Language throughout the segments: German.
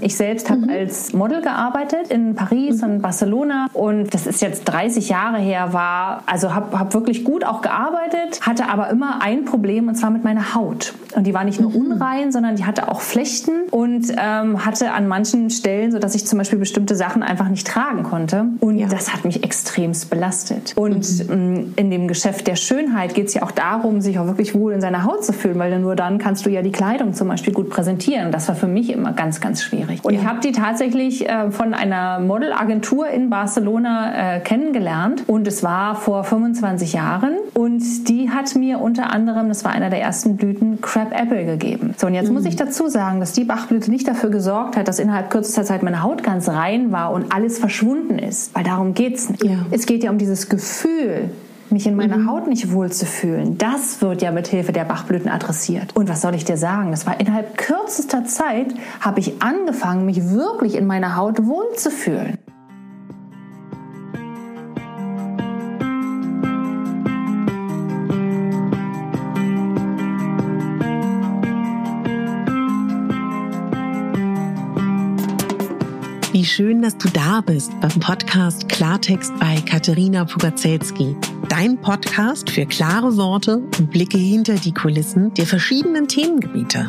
Ich selbst habe mhm. als Model gearbeitet in Paris mhm. und Barcelona und das ist jetzt 30 Jahre her, war, also habe hab wirklich gut auch gearbeitet, hatte aber immer ein Problem und zwar mit meiner Haut. Und die war nicht nur mhm. unrein, sondern die hatte auch Flechten und ähm, hatte an manchen Stellen, so dass ich zum Beispiel bestimmte Sachen einfach nicht tragen konnte. Und ja. das hat mich extremst belastet. Und mhm. Ähm, in dem Geschäft der Schönheit geht es ja auch darum, sich auch wirklich wohl in seiner Haut zu fühlen, weil nur dann kannst du ja die Kleidung zum Beispiel gut präsentieren. Das war für mich immer ganz, ganz schwierig schwierig. Und ja. ich habe die tatsächlich äh, von einer Modelagentur in Barcelona äh, kennengelernt und es war vor 25 Jahren und die hat mir unter anderem, das war einer der ersten Blüten, Crab Apple gegeben. So und jetzt mhm. muss ich dazu sagen, dass die Bachblüte nicht dafür gesorgt hat, dass innerhalb kürzester Zeit meine Haut ganz rein war und alles verschwunden ist, weil darum geht's nicht. Ja. Es geht ja um dieses Gefühl, mich in meiner mhm. Haut nicht wohl zu fühlen, das wird ja mit Hilfe der Bachblüten adressiert. Und was soll ich dir sagen? Das war innerhalb kürzester Zeit habe ich angefangen, mich wirklich in meiner Haut wohl zu fühlen. Wie schön, dass du da bist beim Podcast Klartext bei Katharina Pugacelski. Dein Podcast für klare Worte und Blicke hinter die Kulissen der verschiedenen Themengebiete.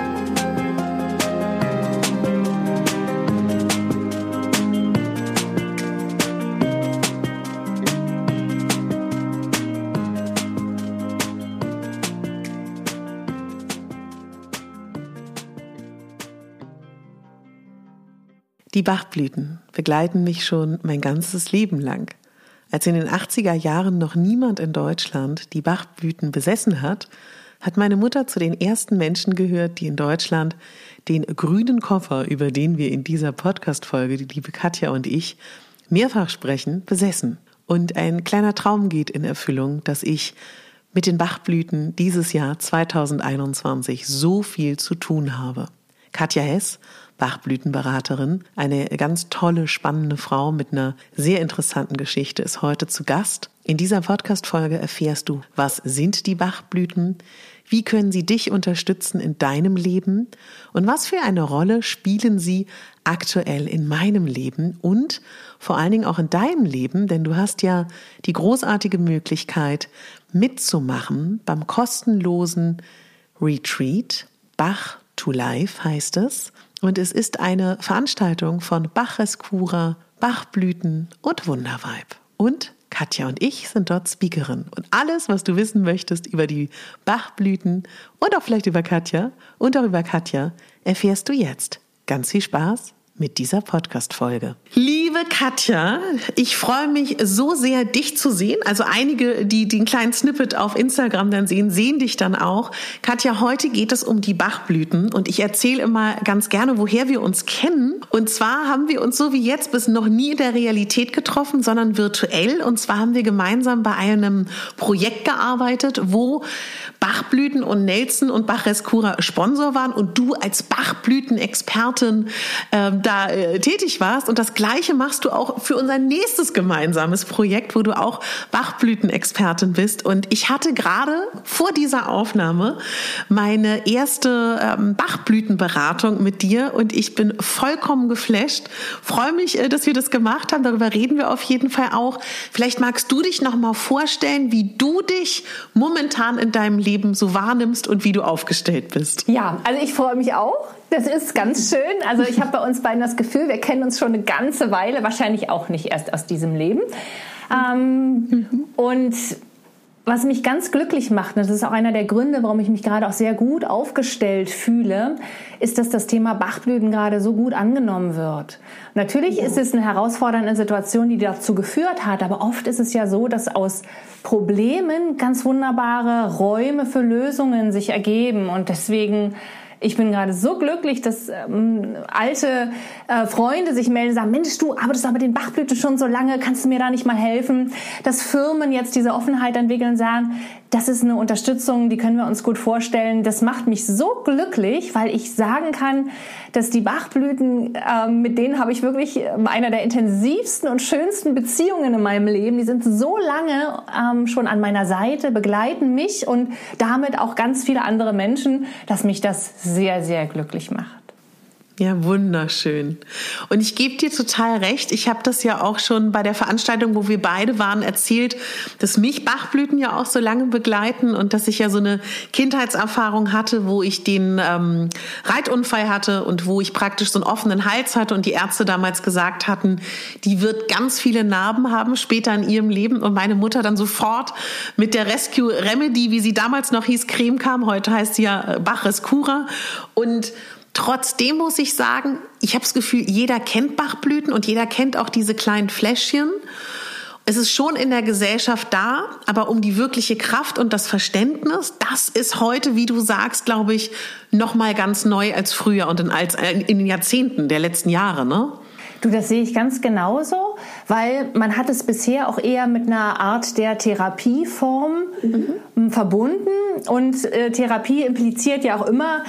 Die Bachblüten begleiten mich schon mein ganzes Leben lang. Als in den 80er Jahren noch niemand in Deutschland die Bachblüten besessen hat, hat meine Mutter zu den ersten Menschen gehört, die in Deutschland den grünen Koffer, über den wir in dieser Podcast-Folge, die liebe Katja und ich, mehrfach sprechen, besessen. Und ein kleiner Traum geht in Erfüllung, dass ich mit den Bachblüten dieses Jahr 2021 so viel zu tun habe. Katja Hess Bachblütenberaterin, eine ganz tolle, spannende Frau mit einer sehr interessanten Geschichte, ist heute zu Gast. In dieser Podcast-Folge erfährst du, was sind die Bachblüten? Wie können sie dich unterstützen in deinem Leben? Und was für eine Rolle spielen sie aktuell in meinem Leben und vor allen Dingen auch in deinem Leben? Denn du hast ja die großartige Möglichkeit mitzumachen beim kostenlosen Retreat. Bach to Life heißt es. Und es ist eine Veranstaltung von Bachrescura, Bachblüten und Wunderweib. Und Katja und ich sind dort Speakerin. Und alles, was du wissen möchtest über die Bachblüten und auch vielleicht über Katja und auch über Katja, erfährst du jetzt. Ganz viel Spaß mit dieser Podcast-Folge. Liebe Katja, ich freue mich so sehr, dich zu sehen. Also einige, die den kleinen Snippet auf Instagram dann sehen, sehen dich dann auch. Katja, heute geht es um die Bachblüten und ich erzähle immer ganz gerne, woher wir uns kennen. Und zwar haben wir uns so wie jetzt bis noch nie in der Realität getroffen, sondern virtuell. Und zwar haben wir gemeinsam bei einem Projekt gearbeitet, wo Bachblüten und Nelson und Bachrescura Sponsor waren und du als Bachblütenexpertin äh, da äh, tätig warst. Und das Gleiche machst du auch für unser nächstes gemeinsames Projekt, wo du auch Bachblütenexpertin bist. Und ich hatte gerade vor dieser Aufnahme meine erste ähm, Bachblütenberatung mit dir und ich bin vollkommen geflasht. Freue mich, äh, dass wir das gemacht haben. Darüber reden wir auf jeden Fall auch. Vielleicht magst du dich noch mal vorstellen, wie du dich momentan in deinem Leben so wahrnimmst und wie du aufgestellt bist. Ja, also ich freue mich auch. Das ist ganz schön. Also ich habe bei uns beiden das Gefühl, wir kennen uns schon eine ganze Weile, wahrscheinlich auch nicht erst aus diesem Leben. Ähm, mhm. Und was mich ganz glücklich macht, und das ist auch einer der Gründe, warum ich mich gerade auch sehr gut aufgestellt fühle, ist, dass das Thema Bachblüten gerade so gut angenommen wird. Natürlich ist es eine herausfordernde Situation, die dazu geführt hat, aber oft ist es ja so, dass aus Problemen ganz wunderbare Räume für Lösungen sich ergeben und deswegen ich bin gerade so glücklich, dass ähm, alte äh, Freunde sich melden und sagen, Mensch, du arbeitest aber den Bachblüte schon so lange, kannst du mir da nicht mal helfen? Dass Firmen jetzt diese Offenheit entwickeln und sagen, das ist eine Unterstützung, die können wir uns gut vorstellen. Das macht mich so glücklich, weil ich sagen kann, dass die Bachblüten, äh, mit denen habe ich wirklich ähm, einer der intensivsten und schönsten Beziehungen in meinem Leben. Die sind so lange ähm, schon an meiner Seite, begleiten mich und damit auch ganz viele andere Menschen, dass mich das sehr, sehr glücklich macht. Ja, wunderschön. Und ich gebe dir total recht. Ich habe das ja auch schon bei der Veranstaltung, wo wir beide waren, erzählt, dass mich Bachblüten ja auch so lange begleiten und dass ich ja so eine Kindheitserfahrung hatte, wo ich den ähm, Reitunfall hatte und wo ich praktisch so einen offenen Hals hatte und die Ärzte damals gesagt hatten, die wird ganz viele Narben haben später in ihrem Leben und meine Mutter dann sofort mit der Rescue Remedy, wie sie damals noch hieß, Creme kam. Heute heißt sie ja Bach Rescura und Trotzdem muss ich sagen, ich habe das Gefühl, jeder kennt Bachblüten und jeder kennt auch diese kleinen Fläschchen. Es ist schon in der Gesellschaft da, aber um die wirkliche Kraft und das Verständnis, das ist heute, wie du sagst, glaube ich, noch mal ganz neu als früher und in, als, in den Jahrzehnten der letzten Jahre, ne? Du, das sehe ich ganz genauso, weil man hat es bisher auch eher mit einer Art der Therapieform mhm. verbunden und äh, Therapie impliziert ja auch immer,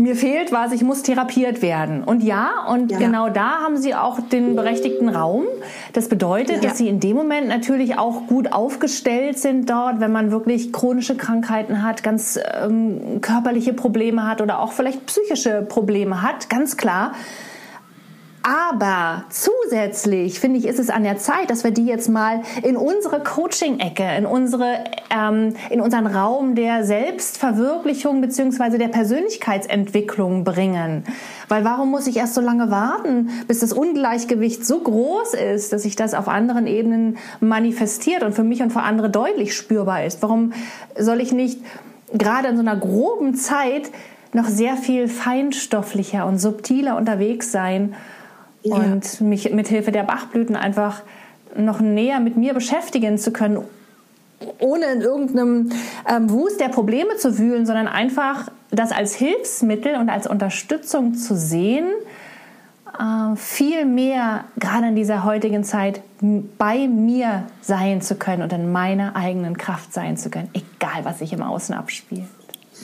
mir fehlt was, ich muss therapiert werden. Und ja, und ja. genau da haben sie auch den berechtigten Raum. Das bedeutet, ja. dass sie in dem Moment natürlich auch gut aufgestellt sind dort, wenn man wirklich chronische Krankheiten hat, ganz ähm, körperliche Probleme hat oder auch vielleicht psychische Probleme hat, ganz klar aber zusätzlich finde ich, ist es an der Zeit, dass wir die jetzt mal in unsere Coaching-Ecke, in unsere, ähm, in unseren Raum der Selbstverwirklichung beziehungsweise der Persönlichkeitsentwicklung bringen. Weil warum muss ich erst so lange warten, bis das Ungleichgewicht so groß ist, dass sich das auf anderen Ebenen manifestiert und für mich und für andere deutlich spürbar ist? Warum soll ich nicht gerade in so einer groben Zeit noch sehr viel feinstofflicher und subtiler unterwegs sein? Ja. und mich mit Hilfe der Bachblüten einfach noch näher mit mir beschäftigen zu können, ohne in irgendeinem ähm, Wust der Probleme zu wühlen, sondern einfach das als Hilfsmittel und als Unterstützung zu sehen, äh, viel mehr gerade in dieser heutigen Zeit bei mir sein zu können und in meiner eigenen Kraft sein zu können, egal was sich im Außen abspielt.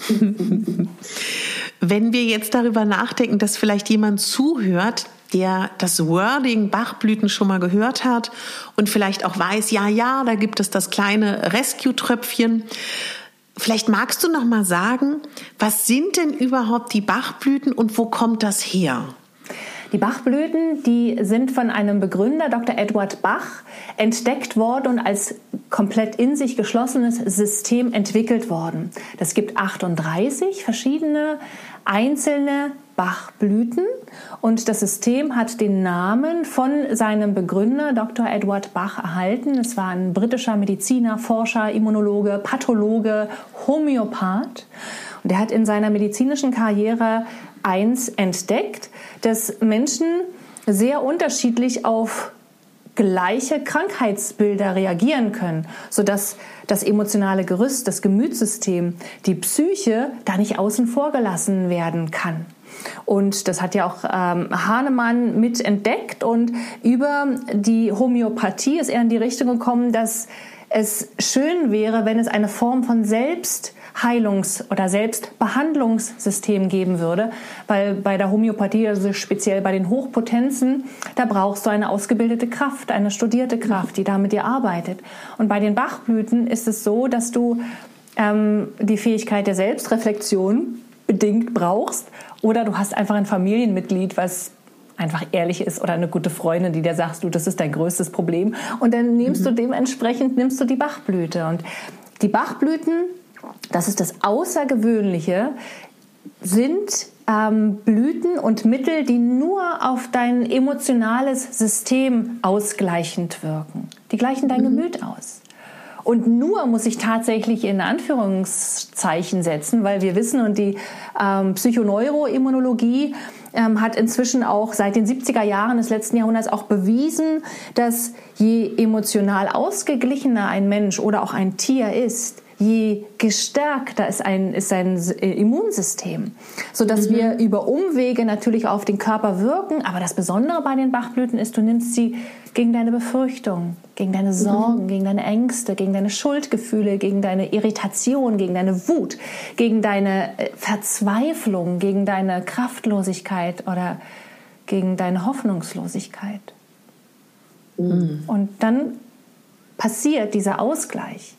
Wenn wir jetzt darüber nachdenken, dass vielleicht jemand zuhört, der das Wording Bachblüten schon mal gehört hat und vielleicht auch weiß, ja, ja, da gibt es das kleine Rescue-Tröpfchen. Vielleicht magst du noch mal sagen, was sind denn überhaupt die Bachblüten und wo kommt das her? Die Bachblüten, die sind von einem Begründer, Dr. Edward Bach, entdeckt worden und als komplett in sich geschlossenes System entwickelt worden. Das gibt 38 verschiedene einzelne Bachblüten und das System hat den Namen von seinem Begründer Dr. Edward Bach erhalten. Es war ein britischer Mediziner, Forscher, Immunologe, Pathologe, Homöopath und er hat in seiner medizinischen Karriere eins entdeckt, dass Menschen sehr unterschiedlich auf gleiche Krankheitsbilder reagieren können, sodass das emotionale Gerüst, das Gemütssystem, die Psyche da nicht außen vor gelassen werden kann. Und das hat ja auch ähm, Hahnemann mit entdeckt und über die Homöopathie ist er in die Richtung gekommen, dass es schön wäre, wenn es eine Form von Selbstheilungs- oder Selbstbehandlungssystem geben würde, weil bei der Homöopathie, also speziell bei den Hochpotenzen, da brauchst du eine ausgebildete Kraft, eine studierte Kraft, die da mit dir arbeitet. Und bei den Bachblüten ist es so, dass du ähm, die Fähigkeit der Selbstreflexion bedingt brauchst oder du hast einfach ein Familienmitglied, was einfach ehrlich ist oder eine gute Freundin, die dir sagt, du, das ist dein größtes Problem. Und dann nimmst mhm. du dementsprechend, nimmst du die Bachblüte. Und die Bachblüten, das ist das Außergewöhnliche, sind ähm, Blüten und Mittel, die nur auf dein emotionales System ausgleichend wirken. Die gleichen dein mhm. Gemüt aus. Und nur muss ich tatsächlich in Anführungszeichen setzen, weil wir wissen und die ähm, Psychoneuroimmunologie ähm, hat inzwischen auch seit den 70er Jahren des letzten Jahrhunderts auch bewiesen, dass je emotional ausgeglichener ein Mensch oder auch ein Tier ist, je gestärkter ist ein, ist ein Immunsystem, so dass mhm. wir über Umwege natürlich auf den Körper wirken. Aber das Besondere bei den Bachblüten ist, du nimmst sie gegen deine Befürchtungen, gegen deine mhm. Sorgen, mhm. gegen deine Ängste, gegen deine Schuldgefühle, gegen deine Irritation, gegen deine Wut, gegen deine äh, Verzweiflung, gegen deine Kraftlosigkeit oder gegen deine Hoffnungslosigkeit. Mhm. Und dann passiert dieser Ausgleich.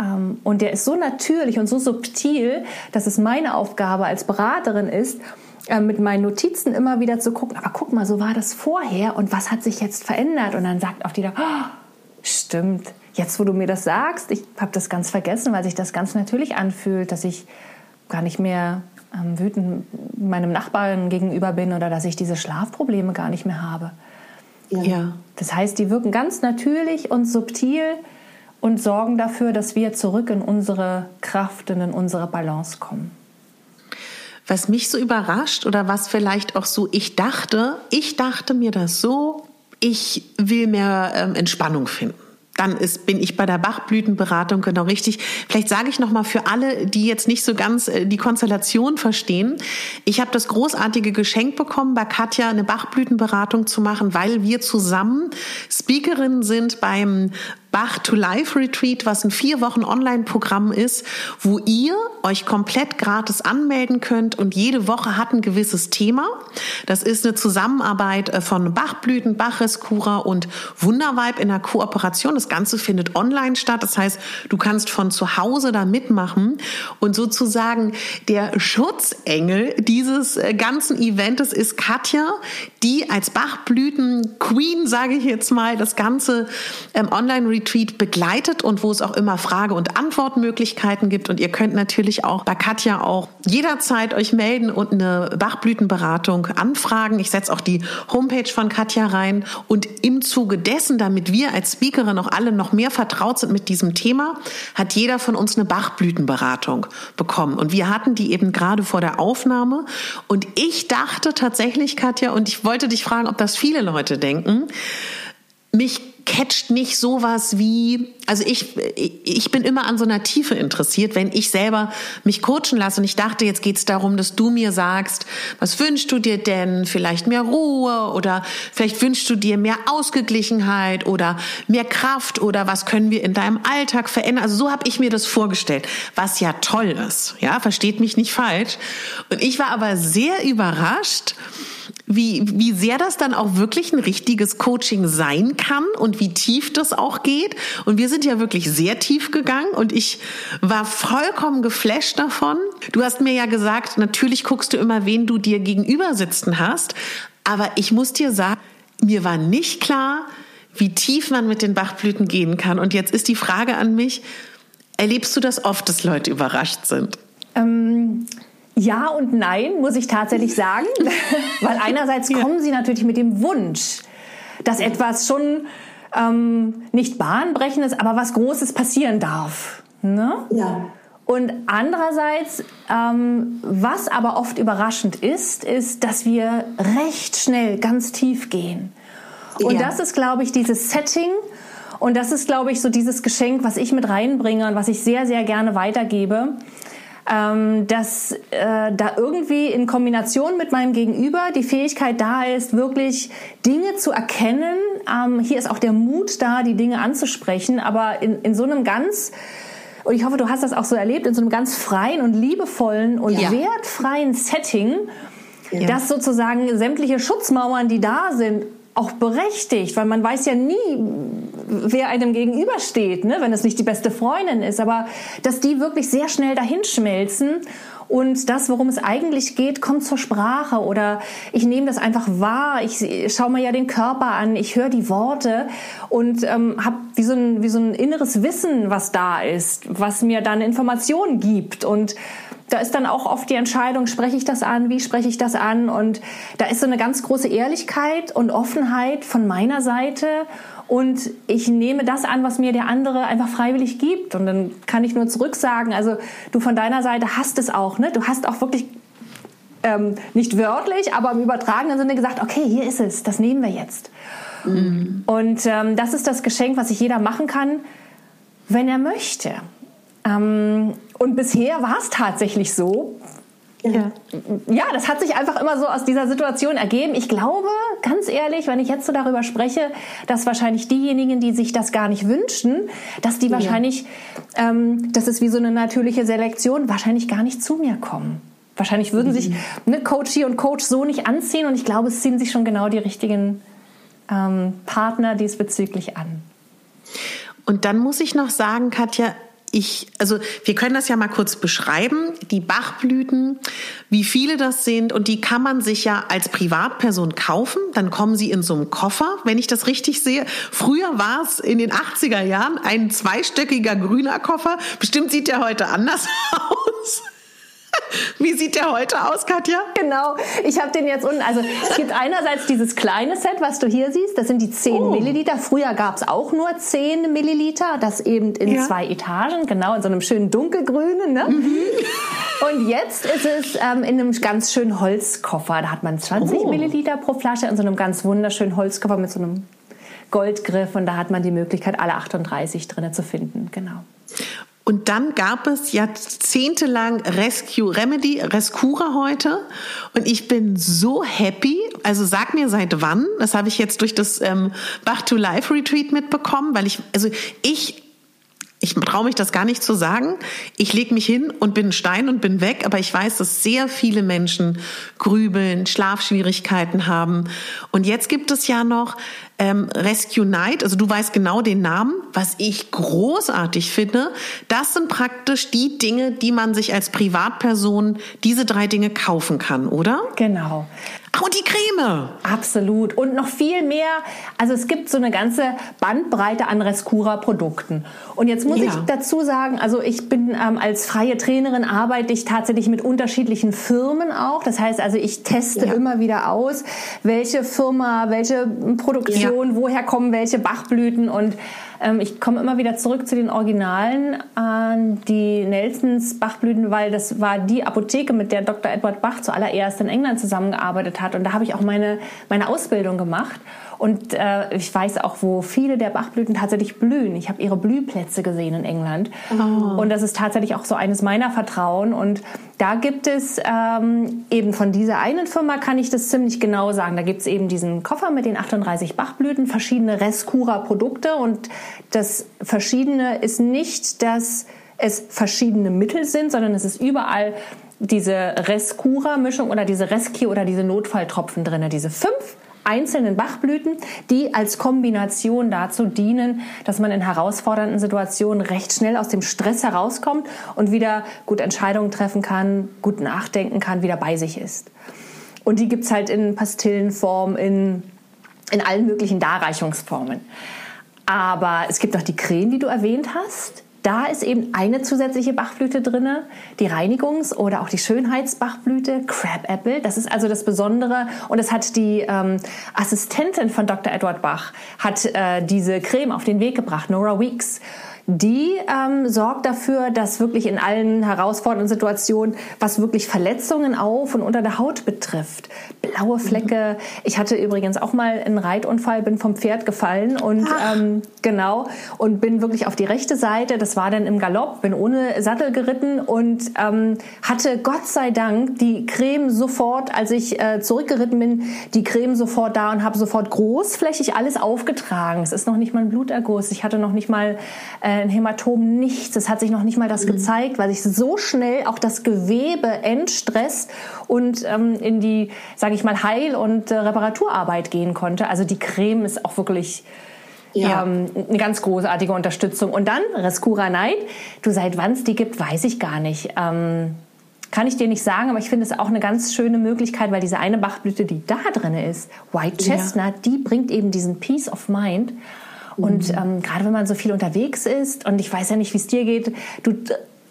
Ähm, und der ist so natürlich und so subtil, dass es meine Aufgabe als Beraterin ist, äh, mit meinen Notizen immer wieder zu gucken, aber guck mal, so war das vorher und was hat sich jetzt verändert? Und dann sagt auch die da, oh, stimmt, jetzt wo du mir das sagst, ich habe das ganz vergessen, weil sich das ganz natürlich anfühlt, dass ich gar nicht mehr ähm, wütend meinem Nachbarn gegenüber bin oder dass ich diese Schlafprobleme gar nicht mehr habe. Ja. Das heißt, die wirken ganz natürlich und subtil und sorgen dafür, dass wir zurück in unsere Kraft und in unsere Balance kommen. Was mich so überrascht oder was vielleicht auch so ich dachte, ich dachte mir das so, ich will mehr ähm, Entspannung finden dann ist, bin ich bei der Bachblütenberatung genau richtig. Vielleicht sage ich noch mal für alle, die jetzt nicht so ganz äh, die Konstellation verstehen. Ich habe das großartige Geschenk bekommen, bei Katja eine Bachblütenberatung zu machen, weil wir zusammen Speakerinnen sind beim Bach to Life Retreat, was ein vier Wochen Online-Programm ist, wo ihr euch komplett gratis anmelden könnt und jede Woche hat ein gewisses Thema. Das ist eine Zusammenarbeit äh, von Bachblüten, Bachrescura und Wunderweib in der Kooperation. Das Ganze findet online statt. Das heißt, du kannst von zu Hause da mitmachen und sozusagen der Schutzengel dieses äh, ganzen Events ist Katja, die als Bachblüten Queen, sage ich jetzt mal, das ganze ähm, Online-Retreat Retreat begleitet und wo es auch immer Frage- und Antwortmöglichkeiten gibt. Und ihr könnt natürlich auch bei Katja auch jederzeit euch melden und eine Bachblütenberatung anfragen. Ich setze auch die Homepage von Katja rein. Und im Zuge dessen, damit wir als Speakerin auch alle noch mehr vertraut sind mit diesem Thema, hat jeder von uns eine Bachblütenberatung bekommen. Und wir hatten die eben gerade vor der Aufnahme. Und ich dachte tatsächlich, Katja, und ich wollte dich fragen, ob das viele Leute denken, mich catcht nicht sowas wie, also ich, ich bin immer an so einer Tiefe interessiert, wenn ich selber mich coachen lasse und ich dachte, jetzt geht's darum, dass du mir sagst, was wünschst du dir denn? Vielleicht mehr Ruhe oder vielleicht wünschst du dir mehr Ausgeglichenheit oder mehr Kraft oder was können wir in deinem Alltag verändern? Also so habe ich mir das vorgestellt, was ja toll ist, ja, versteht mich nicht falsch. Und ich war aber sehr überrascht, wie, wie sehr das dann auch wirklich ein richtiges Coaching sein kann und wie tief das auch geht. Und wir sind ja wirklich sehr tief gegangen und ich war vollkommen geflasht davon. Du hast mir ja gesagt, natürlich guckst du immer, wen du dir gegenüber sitzen hast. Aber ich muss dir sagen, mir war nicht klar, wie tief man mit den Bachblüten gehen kann. Und jetzt ist die Frage an mich, erlebst du das oft, dass Leute überrascht sind? Ähm ja und nein, muss ich tatsächlich sagen. Weil einerseits kommen sie natürlich mit dem Wunsch, dass etwas schon ähm, nicht bahnbrechendes, aber was Großes passieren darf. Ne? Ja. Und andererseits, ähm, was aber oft überraschend ist, ist, dass wir recht schnell ganz tief gehen. Und ja. das ist, glaube ich, dieses Setting. Und das ist, glaube ich, so dieses Geschenk, was ich mit reinbringe und was ich sehr, sehr gerne weitergebe ähm, dass äh, da irgendwie in Kombination mit meinem Gegenüber die Fähigkeit da ist, wirklich Dinge zu erkennen. Ähm, hier ist auch der Mut da, die Dinge anzusprechen, aber in, in so einem ganz und ich hoffe, du hast das auch so erlebt, in so einem ganz freien und liebevollen und ja. wertfreien Setting, ja. dass sozusagen sämtliche Schutzmauern, die da sind, auch berechtigt, weil man weiß ja nie, wer einem gegenübersteht, ne, wenn es nicht die beste Freundin ist, aber dass die wirklich sehr schnell dahinschmelzen und das, worum es eigentlich geht, kommt zur Sprache. Oder ich nehme das einfach wahr, ich schaue mir ja den Körper an, ich höre die Worte und ähm, habe wie, so ein, wie so ein inneres Wissen, was da ist, was mir dann Informationen gibt. Und da ist dann auch oft die Entscheidung, spreche ich das an, wie spreche ich das an? Und da ist so eine ganz große Ehrlichkeit und Offenheit von meiner Seite und ich nehme das an, was mir der andere einfach freiwillig gibt. Und dann kann ich nur zurücksagen, also du von deiner Seite hast es auch, ne? Du hast auch wirklich ähm, nicht wörtlich, aber im übertragenen Sinne gesagt, okay, hier ist es, das nehmen wir jetzt. Mhm. Und ähm, das ist das Geschenk, was sich jeder machen kann, wenn er möchte. Ähm, und bisher war es tatsächlich so, ja. ja, das hat sich einfach immer so aus dieser Situation ergeben. Ich glaube, ganz ehrlich, wenn ich jetzt so darüber spreche, dass wahrscheinlich diejenigen, die sich das gar nicht wünschen, dass die ja. wahrscheinlich, ähm, das ist wie so eine natürliche Selektion, wahrscheinlich gar nicht zu mir kommen. Wahrscheinlich würden mhm. sich ne, Coachie und Coach so nicht anziehen und ich glaube, es ziehen sich schon genau die richtigen ähm, Partner diesbezüglich an. Und dann muss ich noch sagen, Katja, ich, also wir können das ja mal kurz beschreiben, die Bachblüten, wie viele das sind und die kann man sich ja als Privatperson kaufen, dann kommen sie in so einem Koffer, wenn ich das richtig sehe. Früher war es in den 80er Jahren ein zweistöckiger grüner Koffer, bestimmt sieht der heute anders aus. Wie sieht der heute aus, Katja? Genau, ich habe den jetzt unten. Also es gibt einerseits dieses kleine Set, was du hier siehst, das sind die 10 oh. Milliliter. Früher gab es auch nur 10 Milliliter, das eben in ja. zwei Etagen, genau in so einem schönen dunkelgrünen. Ne? Mhm. Und jetzt ist es ähm, in einem ganz schönen Holzkoffer. Da hat man 20 oh. Milliliter pro Flasche in so einem ganz wunderschönen Holzkoffer mit so einem Goldgriff und da hat man die Möglichkeit, alle 38 drinne zu finden. Genau. Und dann gab es jahrzehntelang Rescue Remedy, Rescura heute. Und ich bin so happy. Also sag mir seit wann. Das habe ich jetzt durch das ähm, Bach to Life Retreat mitbekommen, weil ich, also ich ich traue mich das gar nicht zu sagen. Ich lege mich hin und bin ein Stein und bin weg, aber ich weiß, dass sehr viele Menschen grübeln, Schlafschwierigkeiten haben. Und jetzt gibt es ja noch ähm, Rescue Night, also du weißt genau den Namen, was ich großartig finde. Das sind praktisch die Dinge, die man sich als Privatperson, diese drei Dinge kaufen kann, oder? Genau. Ach, und die Creme. Absolut. Und noch viel mehr. Also es gibt so eine ganze Bandbreite an Rescura-Produkten. Und jetzt muss ja. ich dazu sagen, also ich bin ähm, als freie Trainerin arbeite ich tatsächlich mit unterschiedlichen Firmen auch. Das heißt also, ich teste ja. immer wieder aus, welche Firma, welche Produktion, ja. woher kommen welche Bachblüten und ähm, ich komme immer wieder zurück zu den Originalen, an die Nelsons Bachblüten, weil das war die Apotheke, mit der Dr. Edward Bach zuallererst in England zusammengearbeitet hat. Und da habe ich auch meine, meine Ausbildung gemacht. Und äh, ich weiß auch, wo viele der Bachblüten tatsächlich blühen. Ich habe ihre Blühplätze gesehen in England. Oh. Und das ist tatsächlich auch so eines meiner Vertrauen. Und da gibt es ähm, eben von dieser einen Firma, kann ich das ziemlich genau sagen. Da gibt es eben diesen Koffer mit den 38 Bachblüten, verschiedene Rescura-Produkte. Und das Verschiedene ist nicht, dass es verschiedene Mittel sind, sondern es ist überall diese Rescura-Mischung oder diese Rescue oder diese Notfalltropfen drin. Diese fünf einzelnen Bachblüten, die als Kombination dazu dienen, dass man in herausfordernden Situationen recht schnell aus dem Stress herauskommt und wieder gut Entscheidungen treffen kann, gut nachdenken kann, wieder bei sich ist. Und die gibt's halt in Pastillenform, in, in allen möglichen Darreichungsformen. Aber es gibt auch die Creme, die du erwähnt hast. Da ist eben eine zusätzliche Bachblüte drinne, die Reinigungs- oder auch die Schönheitsbachblüte, Crab Apple. Das ist also das Besondere. Und es hat die ähm, Assistentin von Dr. Edward Bach, hat äh, diese Creme auf den Weg gebracht, Nora Weeks die ähm, sorgt dafür, dass wirklich in allen herausfordernden Situationen, was wirklich Verletzungen auf und unter der Haut betrifft, blaue Flecke. Ich hatte übrigens auch mal einen Reitunfall, bin vom Pferd gefallen und ähm, genau und bin wirklich auf die rechte Seite. Das war dann im Galopp, bin ohne Sattel geritten und ähm, hatte Gott sei Dank die Creme sofort, als ich äh, zurückgeritten bin, die Creme sofort da und habe sofort großflächig alles aufgetragen. Es ist noch nicht mal ein Bluterguss. Ich hatte noch nicht mal äh, ein Hämatom, nichts. Es hat sich noch nicht mal das mhm. gezeigt, weil sich so schnell auch das Gewebe entstresst und ähm, in die, sage ich mal, Heil- und äh, Reparaturarbeit gehen konnte. Also die Creme ist auch wirklich ja. Ähm, eine ganz großartige Unterstützung. Und dann Rescura Night. Du, seit wann es die gibt, weiß ich gar nicht. Ähm, kann ich dir nicht sagen, aber ich finde es auch eine ganz schöne Möglichkeit, weil diese eine Bachblüte, die da drin ist, White Chestnut, ja. die bringt eben diesen Peace of Mind. Und mhm. ähm, gerade wenn man so viel unterwegs ist und ich weiß ja nicht, wie es dir geht, du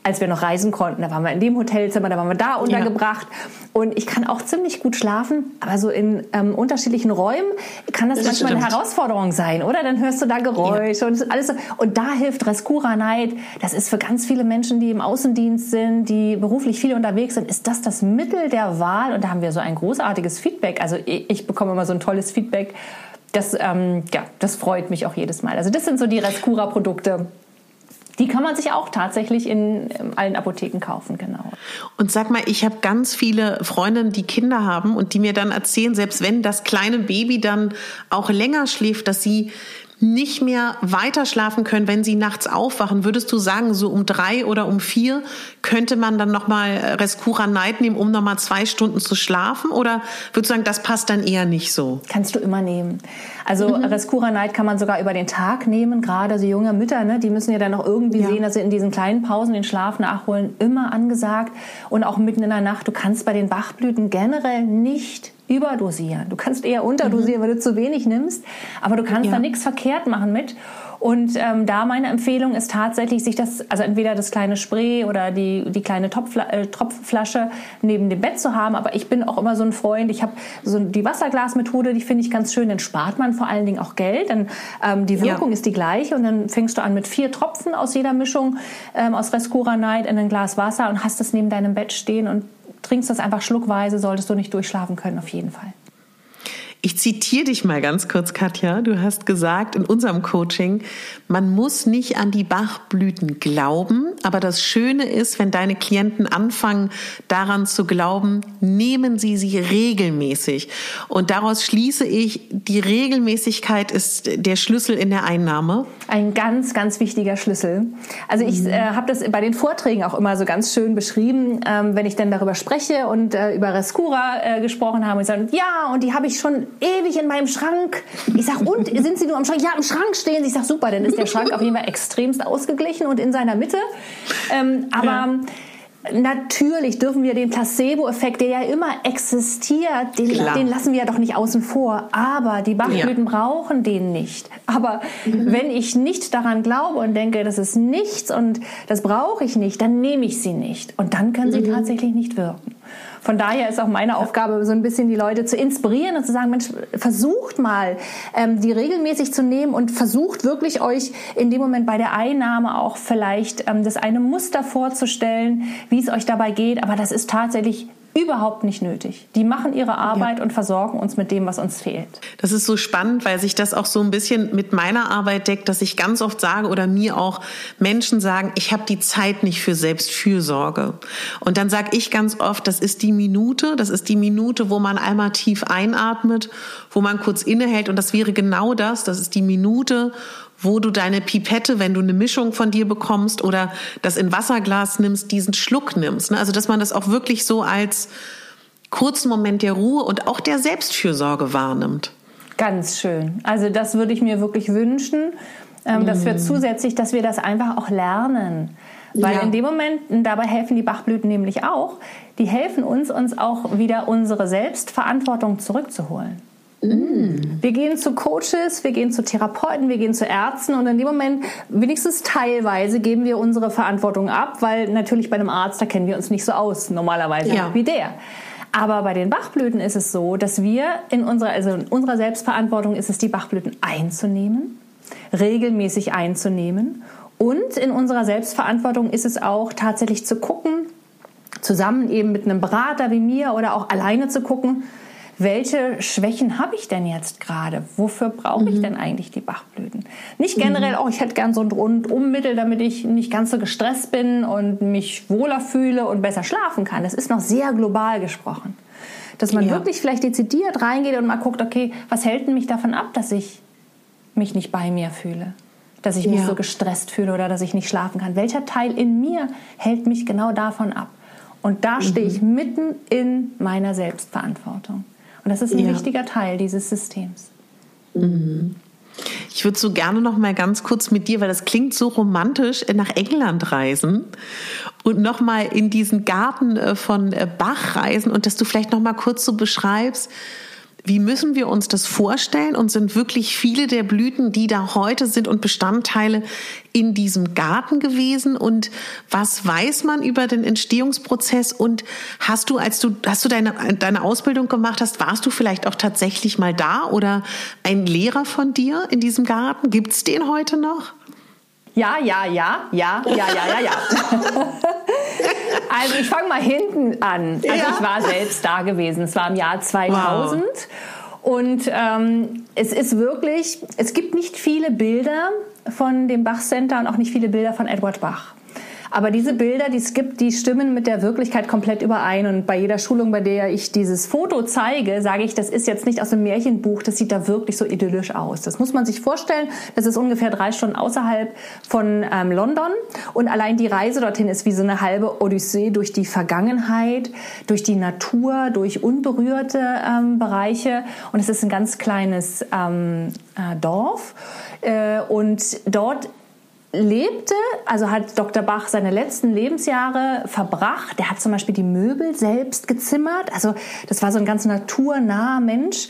als wir noch reisen konnten. Da waren wir in dem Hotelzimmer, da waren wir da untergebracht. Ja. Und ich kann auch ziemlich gut schlafen, aber so in ähm, unterschiedlichen Räumen kann das, das manchmal stimmt. eine Herausforderung sein, oder? Dann hörst du da Geräusche ja. und alles so. Und da hilft Rescura Night. Das ist für ganz viele Menschen, die im Außendienst sind, die beruflich viel unterwegs sind, ist das das Mittel der Wahl. Und da haben wir so ein großartiges Feedback. Also ich, ich bekomme immer so ein tolles Feedback. Das, ähm, ja, das freut mich auch jedes Mal. Also das sind so die Rescura-Produkte, die kann man sich auch tatsächlich in, in allen Apotheken kaufen, genau. Und sag mal, ich habe ganz viele Freundinnen, die Kinder haben und die mir dann erzählen, selbst wenn das kleine Baby dann auch länger schläft, dass sie nicht mehr weiter schlafen können, wenn sie nachts aufwachen, würdest du sagen, so um drei oder um vier könnte man dann nochmal äh, Rescura Night nehmen, um nochmal zwei Stunden zu schlafen? Oder würdest du sagen, das passt dann eher nicht so? Kannst du immer nehmen. Also mhm. Rescura Night kann man sogar über den Tag nehmen. Gerade so junge Mütter, ne, die müssen ja dann noch irgendwie ja. sehen, dass sie in diesen kleinen Pausen den Schlaf nachholen. Immer angesagt. Und auch mitten in der Nacht. Du kannst bei den Bachblüten generell nicht überdosieren. Du kannst eher unterdosieren, mhm. weil du zu wenig nimmst, aber du kannst ja. da nichts verkehrt machen mit. Und ähm, da meine Empfehlung ist tatsächlich, sich das, also entweder das kleine Spray oder die, die kleine Topfla äh, Tropfflasche neben dem Bett zu haben. Aber ich bin auch immer so ein Freund. Ich habe so die Wasserglasmethode, die finde ich ganz schön. Dann spart man vor allen Dingen auch Geld. Denn ähm, die Wirkung ja. ist die gleiche. Und dann fängst du an mit vier Tropfen aus jeder Mischung ähm, aus Rescura Night in ein Glas Wasser und hast es neben deinem Bett stehen und trinkst das einfach schluckweise, solltest du nicht durchschlafen können, auf jeden Fall. Ich zitiere dich mal ganz kurz, Katja. Du hast gesagt in unserem Coaching, man muss nicht an die Bachblüten glauben, aber das Schöne ist, wenn deine Klienten anfangen, daran zu glauben, nehmen sie sie regelmäßig. Und daraus schließe ich, die Regelmäßigkeit ist der Schlüssel in der Einnahme. Ein ganz, ganz wichtiger Schlüssel. Also ich mhm. äh, habe das bei den Vorträgen auch immer so ganz schön beschrieben, ähm, wenn ich dann darüber spreche und äh, über Rescura äh, gesprochen habe und sagen, ja, und die habe ich schon ewig in meinem Schrank. Ich sag, und sind sie nur am Schrank? Ja, im Schrank stehen. Ich sag, super, dann ist der Schrank auf jeden Fall extremst ausgeglichen und in seiner Mitte. Ähm, aber ja. Natürlich dürfen wir den Placebo-Effekt, der ja immer existiert, den, den, lassen wir ja doch nicht außen vor. Aber die Bachblüten ja. brauchen den nicht. Aber mhm. wenn ich nicht daran glaube und denke, das ist nichts und das brauche ich nicht, dann nehme ich sie nicht. Und dann können sie mhm. tatsächlich nicht wirken. Von daher ist auch meine Aufgabe, so ein bisschen die Leute zu inspirieren und zu sagen, Mensch, versucht mal, ähm, die regelmäßig zu nehmen und versucht wirklich euch in dem Moment bei der Einnahme auch vielleicht ähm, das eine Muster vorzustellen, wie es euch dabei geht. Aber das ist tatsächlich überhaupt nicht nötig. Die machen ihre Arbeit ja. und versorgen uns mit dem, was uns fehlt. Das ist so spannend, weil sich das auch so ein bisschen mit meiner Arbeit deckt, dass ich ganz oft sage oder mir auch Menschen sagen, ich habe die Zeit nicht für Selbstfürsorge. Und dann sage ich ganz oft, das ist die Minute, das ist die Minute, wo man einmal tief einatmet, wo man kurz innehält und das wäre genau das, das ist die Minute, wo du deine Pipette, wenn du eine Mischung von dir bekommst oder das in Wasserglas nimmst, diesen Schluck nimmst. Ne? Also dass man das auch wirklich so als kurzen Moment der Ruhe und auch der Selbstfürsorge wahrnimmt. Ganz schön. Also das würde ich mir wirklich wünschen, ähm, dass wir mm. zusätzlich, dass wir das einfach auch lernen. Weil ja. in dem Moment, dabei helfen die Bachblüten nämlich auch, die helfen uns, uns auch wieder unsere Selbstverantwortung zurückzuholen. Mm. Wir gehen zu Coaches, wir gehen zu Therapeuten, wir gehen zu Ärzten und in dem Moment, wenigstens teilweise, geben wir unsere Verantwortung ab, weil natürlich bei einem Arzt, da kennen wir uns nicht so aus, normalerweise ja. wie der. Aber bei den Bachblüten ist es so, dass wir in unserer, also in unserer Selbstverantwortung ist es, die Bachblüten einzunehmen, regelmäßig einzunehmen. Und in unserer Selbstverantwortung ist es auch tatsächlich zu gucken, zusammen eben mit einem Berater wie mir oder auch alleine zu gucken, welche Schwächen habe ich denn jetzt gerade? Wofür brauche ich mhm. denn eigentlich die Bachblüten? Nicht generell, mhm. oh, ich hätte gern so ein Rundummittel, damit ich nicht ganz so gestresst bin und mich wohler fühle und besser schlafen kann. Das ist noch sehr global gesprochen. Dass man ja. wirklich vielleicht dezidiert reingeht und mal guckt, okay, was hält denn mich davon ab, dass ich mich nicht bei mir fühle? Dass ich mich ja. so gestresst fühle oder dass ich nicht schlafen kann? Welcher Teil in mir hält mich genau davon ab? Und da stehe ich mhm. mitten in meiner Selbstverantwortung. Und das ist ein ja. wichtiger Teil dieses Systems. Mhm. Ich würde so gerne noch mal ganz kurz mit dir, weil das klingt so romantisch, nach England reisen und noch mal in diesen Garten äh, von äh, Bach reisen und dass du vielleicht noch mal kurz so beschreibst, Wie müssen wir uns das vorstellen? Und sind wirklich viele der Blüten, die da heute sind und Bestandteile in diesem Garten gewesen? Und was weiß man über den Entstehungsprozess? Und hast du, als du, hast du deine, deine Ausbildung gemacht hast, warst du vielleicht auch tatsächlich mal da oder ein Lehrer von dir in diesem Garten? Gibt's den heute noch? Ja, ja, ja, ja, ja, ja, ja, ja. also ich fange mal hinten an. Also ja. ich war selbst da gewesen. Es war im Jahr 2000. Wow. Und ähm, es ist wirklich, es gibt nicht viele Bilder von dem Bach Center und auch nicht viele Bilder von Edward Bach. Aber diese Bilder, die es gibt, die stimmen mit der Wirklichkeit komplett überein. Und bei jeder Schulung, bei der ich dieses Foto zeige, sage ich, das ist jetzt nicht aus einem Märchenbuch, das sieht da wirklich so idyllisch aus. Das muss man sich vorstellen. Das ist ungefähr drei Stunden außerhalb von ähm, London. Und allein die Reise dorthin ist wie so eine halbe Odyssee durch die Vergangenheit, durch die Natur, durch unberührte ähm, Bereiche. Und es ist ein ganz kleines ähm, äh, Dorf. Äh, und dort lebte, also hat Dr. Bach seine letzten Lebensjahre verbracht. Der hat zum Beispiel die Möbel selbst gezimmert. Also das war so ein ganz naturnaher Mensch.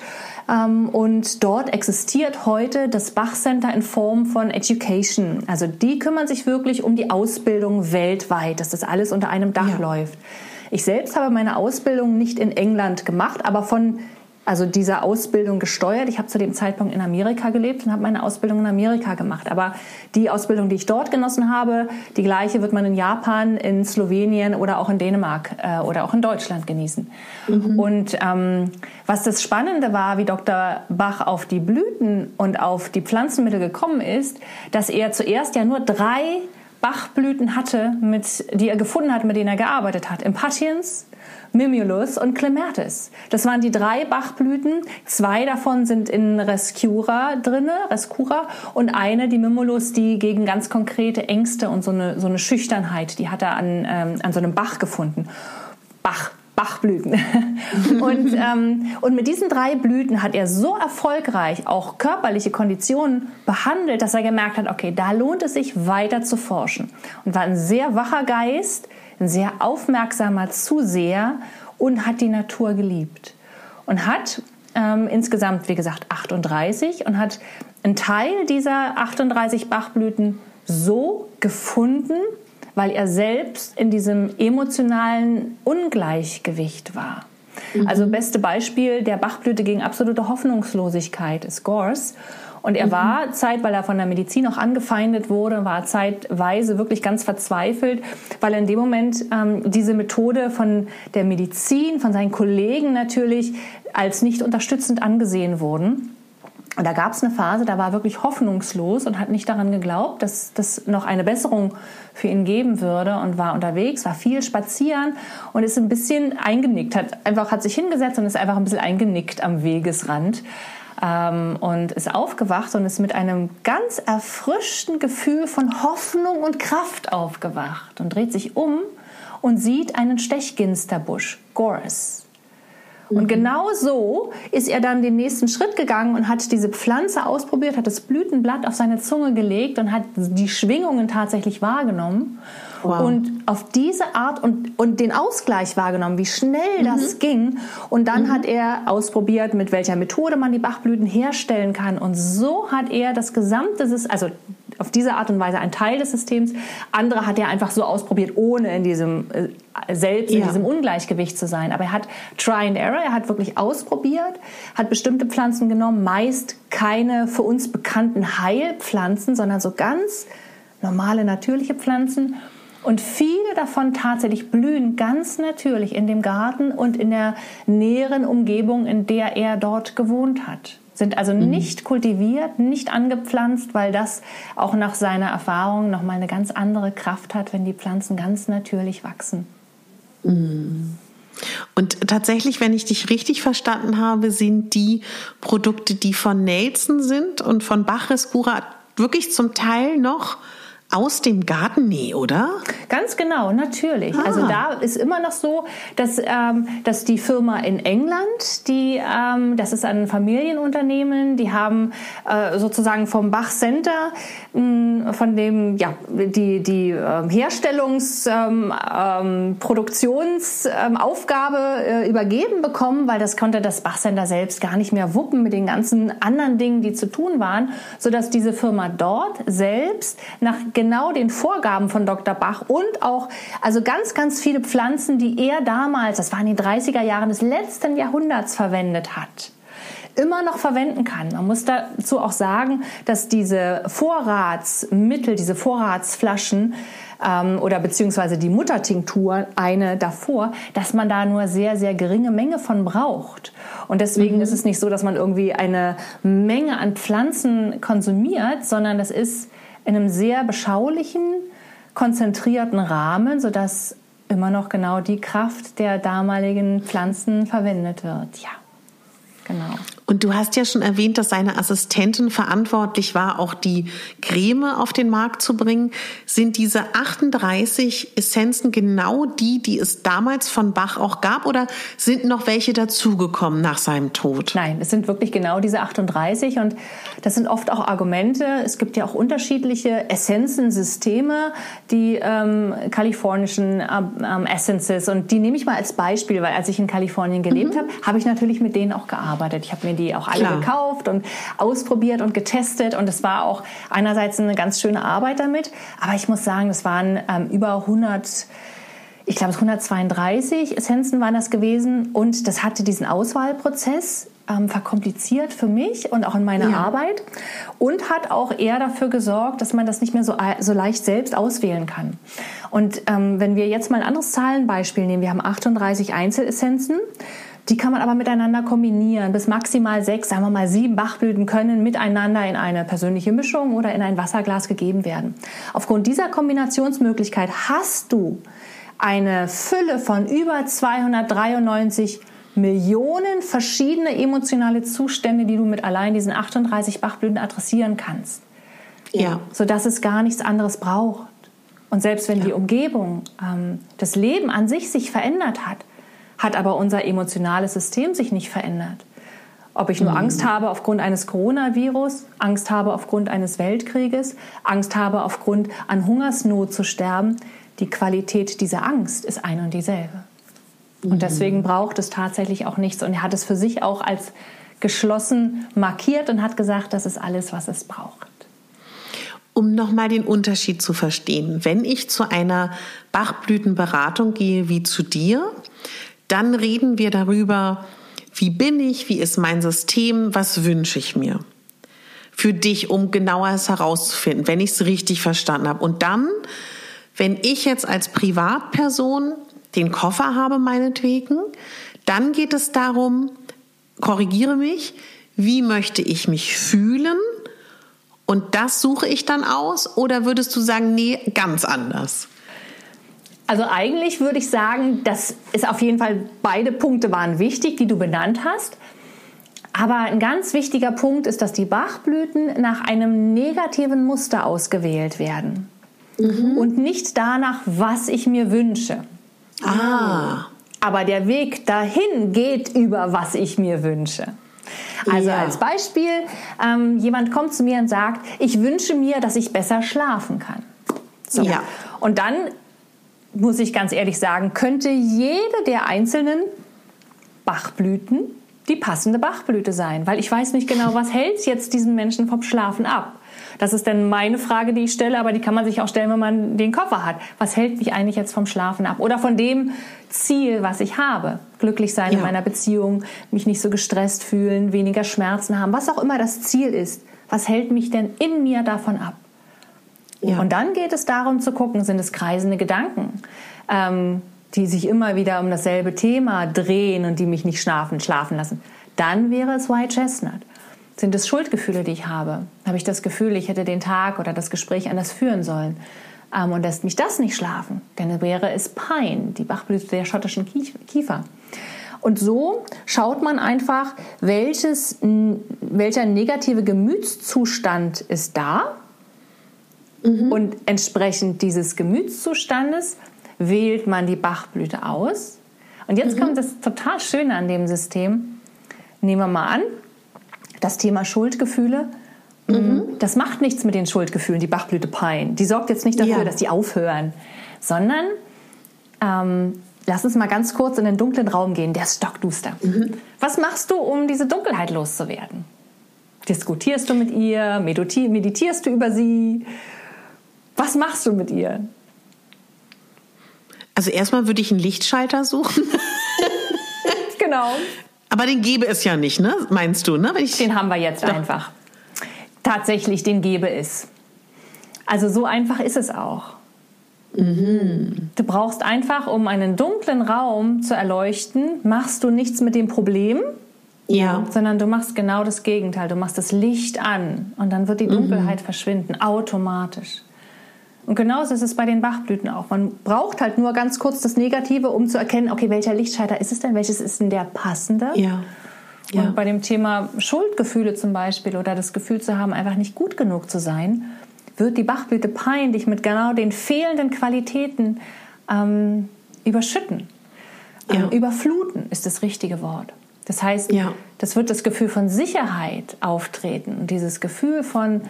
Ähm, und dort existiert heute das Bach Center in Form von Education. Also die kümmern sich wirklich um die Ausbildung weltweit, dass das alles unter einem Dach ja. läuft. Ich selbst habe meine Ausbildung nicht in England gemacht, aber von also dieser Ausbildung gesteuert. Ich habe zu dem Zeitpunkt in Amerika gelebt und habe meine Ausbildung in Amerika gemacht. Aber die Ausbildung, die ich dort genossen habe, die gleiche wird man in Japan, in Slowenien oder auch in Dänemark äh, oder auch in Deutschland genießen. Mhm. Und ähm, was das Spannende war, wie Dr. Bach auf die Blüten und auf die Pflanzenmittel gekommen ist, dass er zuerst ja nur drei Bachblüten hatte, mit, die er gefunden hat, mit denen er gearbeitet hat. Impatiens, Mimulus und Clematis. Das waren die drei Bachblüten. Zwei davon sind in Rescura drinne, Rescura, und eine, die Mimulus, die gegen ganz konkrete Ängste und so eine, so eine Schüchternheit, die hat er an, ähm, an so einem Bach gefunden. Bach, Bachblüten. und, ähm, und mit diesen drei Blüten hat er so erfolgreich auch körperliche Konditionen behandelt, dass er gemerkt hat, okay, da lohnt es sich weiter zu forschen. Und war ein sehr wacher Geist, ein sehr aufmerksamer Zuseher und hat die Natur geliebt. Und hat ähm, insgesamt, wie gesagt, 38 und hat einen Teil dieser 38 Bachblüten so gefunden, weil er selbst in diesem emotionalen Ungleichgewicht war. Mhm. Also beste Beispiel der Bachblüte gegen absolute Hoffnungslosigkeit ist Gors. Und er mhm. war Zeit, weil er von der Medizin auch angefeindet wurde, war zeitweise wirklich ganz verzweifelt, weil er in dem Moment ähm, diese Methode von der Medizin, von seinen Kollegen natürlich als nicht unterstützend angesehen wurden. Und da gab es eine Phase, da war er wirklich hoffnungslos und hat nicht daran geglaubt, dass das noch eine Besserung für ihn geben würde und war unterwegs, war viel spazieren und ist ein bisschen eingenickt, hat einfach hat sich hingesetzt und ist einfach ein bisschen eingenickt am Wegesrand ähm, und ist aufgewacht und ist mit einem ganz erfrischten Gefühl von Hoffnung und Kraft aufgewacht und dreht sich um und sieht einen Stechginsterbusch, Goris. Und mhm. genau so ist er dann den nächsten Schritt gegangen und hat diese Pflanze ausprobiert, hat das Blütenblatt auf seine Zunge gelegt und hat die Schwingungen tatsächlich wahrgenommen Wow. Und auf diese Art und, und den Ausgleich wahrgenommen, wie schnell mhm. das ging. Und dann mhm. hat er ausprobiert, mit welcher Methode man die Bachblüten herstellen kann. Und so hat er das gesamte, also auf diese Art und Weise ein Teil des Systems. Andere hat er einfach so ausprobiert, ohne in diesem äh, selbst ja. in diesem Ungleichgewicht zu sein. Aber er hat Try and Error, er hat wirklich ausprobiert, hat bestimmte Pflanzen genommen, meist keine für uns bekannten Heilpflanzen, sondern so ganz normale natürliche Pflanzen und viele davon tatsächlich blühen ganz natürlich in dem Garten und in der näheren Umgebung, in der er dort gewohnt hat. Sind also mhm. nicht kultiviert, nicht angepflanzt, weil das auch nach seiner Erfahrung nochmal eine ganz andere Kraft hat, wenn die Pflanzen ganz natürlich wachsen. Mhm. Und tatsächlich, wenn ich dich richtig verstanden habe, sind die Produkte, die von Nelson sind und von Bachres Cura wirklich zum Teil noch aus dem Garten? Nee, oder? Ganz genau, natürlich. Ah. Also da ist immer noch so, dass, ähm, dass die Firma in England, die, ähm, das ist ein Familienunternehmen, die haben äh, sozusagen vom Bach Center mh, von dem, ja, die, die äh, Herstellungs-, ähm, ähm, Produktionsaufgabe äh, übergeben bekommen, weil das konnte das Bach Center selbst gar nicht mehr wuppen mit den ganzen anderen Dingen, die zu tun waren, sodass diese Firma dort selbst nach genau den Vorgaben von Dr. Bach und auch also ganz, ganz viele Pflanzen, die er damals, das war in den 30er Jahren des letzten Jahrhunderts verwendet hat immer noch verwenden kann. Man muss dazu auch sagen, dass diese Vorratsmittel, diese Vorratsflaschen ähm, oder beziehungsweise die Muttertinktur, eine davor, dass man da nur sehr, sehr geringe Menge von braucht. Und deswegen mhm. ist es nicht so, dass man irgendwie eine Menge an Pflanzen konsumiert, sondern das ist in einem sehr beschaulichen, konzentrierten Rahmen, sodass immer noch genau die Kraft der damaligen Pflanzen verwendet wird. Ja, genau. Und du hast ja schon erwähnt, dass seine Assistentin verantwortlich war, auch die Creme auf den Markt zu bringen. Sind diese 38 Essenzen genau die, die es damals von Bach auch gab oder sind noch welche dazugekommen nach seinem Tod? Nein, es sind wirklich genau diese 38 und das sind oft auch Argumente. Es gibt ja auch unterschiedliche Essenzensysteme, die ähm, kalifornischen ähm, Essences und die nehme ich mal als Beispiel, weil als ich in Kalifornien gelebt mhm. habe, habe ich natürlich mit denen auch gearbeitet. Ich habe mir die auch alle Klar. gekauft und ausprobiert und getestet. Und es war auch einerseits eine ganz schöne Arbeit damit, aber ich muss sagen, es waren ähm, über 100 ich glaube, 132 Essenzen waren das gewesen. Und das hatte diesen Auswahlprozess ähm, verkompliziert für mich und auch in meiner ja. Arbeit. Und hat auch eher dafür gesorgt, dass man das nicht mehr so, so leicht selbst auswählen kann. Und ähm, wenn wir jetzt mal ein anderes Zahlenbeispiel nehmen, wir haben 38 Einzelessenzen die kann man aber miteinander kombinieren. Bis maximal sechs, sagen wir mal sieben Bachblüten können miteinander in eine persönliche Mischung oder in ein Wasserglas gegeben werden. Aufgrund dieser Kombinationsmöglichkeit hast du eine Fülle von über 293 Millionen verschiedene emotionale Zustände, die du mit allein diesen 38 Bachblüten adressieren kannst. Ja. Sodass es gar nichts anderes braucht. Und selbst wenn ja. die Umgebung, ähm, das Leben an sich sich verändert hat, hat aber unser emotionales System sich nicht verändert. Ob ich nur mhm. Angst habe aufgrund eines Coronavirus, Angst habe aufgrund eines Weltkrieges, Angst habe aufgrund an Hungersnot zu sterben, die Qualität dieser Angst ist ein und dieselbe. Und mhm. deswegen braucht es tatsächlich auch nichts. Und er hat es für sich auch als geschlossen markiert und hat gesagt, das ist alles, was es braucht. Um nochmal den Unterschied zu verstehen, wenn ich zu einer Bachblütenberatung gehe wie zu dir, dann reden wir darüber, wie bin ich, wie ist mein System, was wünsche ich mir. Für dich, um genauer es herauszufinden, wenn ich es richtig verstanden habe. Und dann, wenn ich jetzt als Privatperson den Koffer habe, meinetwegen, dann geht es darum, korrigiere mich, wie möchte ich mich fühlen? Und das suche ich dann aus? Oder würdest du sagen, nee, ganz anders? Also eigentlich würde ich sagen, das ist auf jeden Fall, beide Punkte waren wichtig, die du benannt hast. Aber ein ganz wichtiger Punkt ist, dass die Bachblüten nach einem negativen Muster ausgewählt werden. Mhm. Und nicht danach, was ich mir wünsche. Ah. Aber der Weg dahin geht über, was ich mir wünsche. Also ja. als Beispiel, ähm, jemand kommt zu mir und sagt, ich wünsche mir, dass ich besser schlafen kann. So. Ja. Und dann muss ich ganz ehrlich sagen, könnte jede der einzelnen Bachblüten die passende Bachblüte sein, weil ich weiß nicht genau, was hält jetzt diesen Menschen vom Schlafen ab. Das ist dann meine Frage, die ich stelle, aber die kann man sich auch stellen, wenn man den Koffer hat. Was hält mich eigentlich jetzt vom Schlafen ab? Oder von dem Ziel, was ich habe. Glücklich sein ja. in meiner Beziehung, mich nicht so gestresst fühlen, weniger Schmerzen haben, was auch immer das Ziel ist. Was hält mich denn in mir davon ab? Ja. Und dann geht es darum zu gucken, sind es kreisende Gedanken, ähm, die sich immer wieder um dasselbe Thema drehen und die mich nicht schlafen, schlafen lassen. Dann wäre es White Chestnut. Sind es Schuldgefühle, die ich habe? Habe ich das Gefühl, ich hätte den Tag oder das Gespräch anders führen sollen? Ähm, und lässt mich das nicht schlafen? Dann wäre es Pine, die Bachblüte der schottischen Kiefer. Und so schaut man einfach, welches, welcher negative Gemütszustand ist da Mhm. Und entsprechend dieses Gemütszustandes wählt man die Bachblüte aus. Und jetzt mhm. kommt das total Schöne an dem System. Nehmen wir mal an, das Thema Schuldgefühle. Mhm. Das macht nichts mit den Schuldgefühlen, die Bachblüte Pein. Die sorgt jetzt nicht dafür, ja. dass die aufhören, sondern ähm, lass uns mal ganz kurz in den dunklen Raum gehen, der ist stockduster. Mhm. Was machst du, um diese Dunkelheit loszuwerden? Diskutierst du mit ihr? Meditierst du über sie? Was machst du mit ihr? Also erstmal würde ich einen Lichtschalter suchen. genau. Aber den gäbe es ja nicht, ne? Meinst du, ne? den haben wir jetzt Doch. einfach. Tatsächlich, den gäbe es. Also so einfach ist es auch. Mhm. Du brauchst einfach, um einen dunklen Raum zu erleuchten, machst du nichts mit dem Problem, ja. sondern du machst genau das Gegenteil. Du machst das Licht an und dann wird die. Dunkelheit mhm. verschwinden, automatisch. Und genauso ist es bei den Bachblüten auch. Man braucht halt nur ganz kurz das Negative, um zu erkennen, okay, welcher Lichtschalter ist es denn? Welches ist denn der passende? Ja. ja. Und bei dem Thema Schuldgefühle zum Beispiel oder das Gefühl zu haben, einfach nicht gut genug zu sein, wird die Bachblüte peinlich mit genau den fehlenden Qualitäten ähm, überschütten. Ja. Ähm, überfluten ist das richtige Wort. Das heißt, ja. das wird das Gefühl von Sicherheit auftreten und dieses Gefühl von,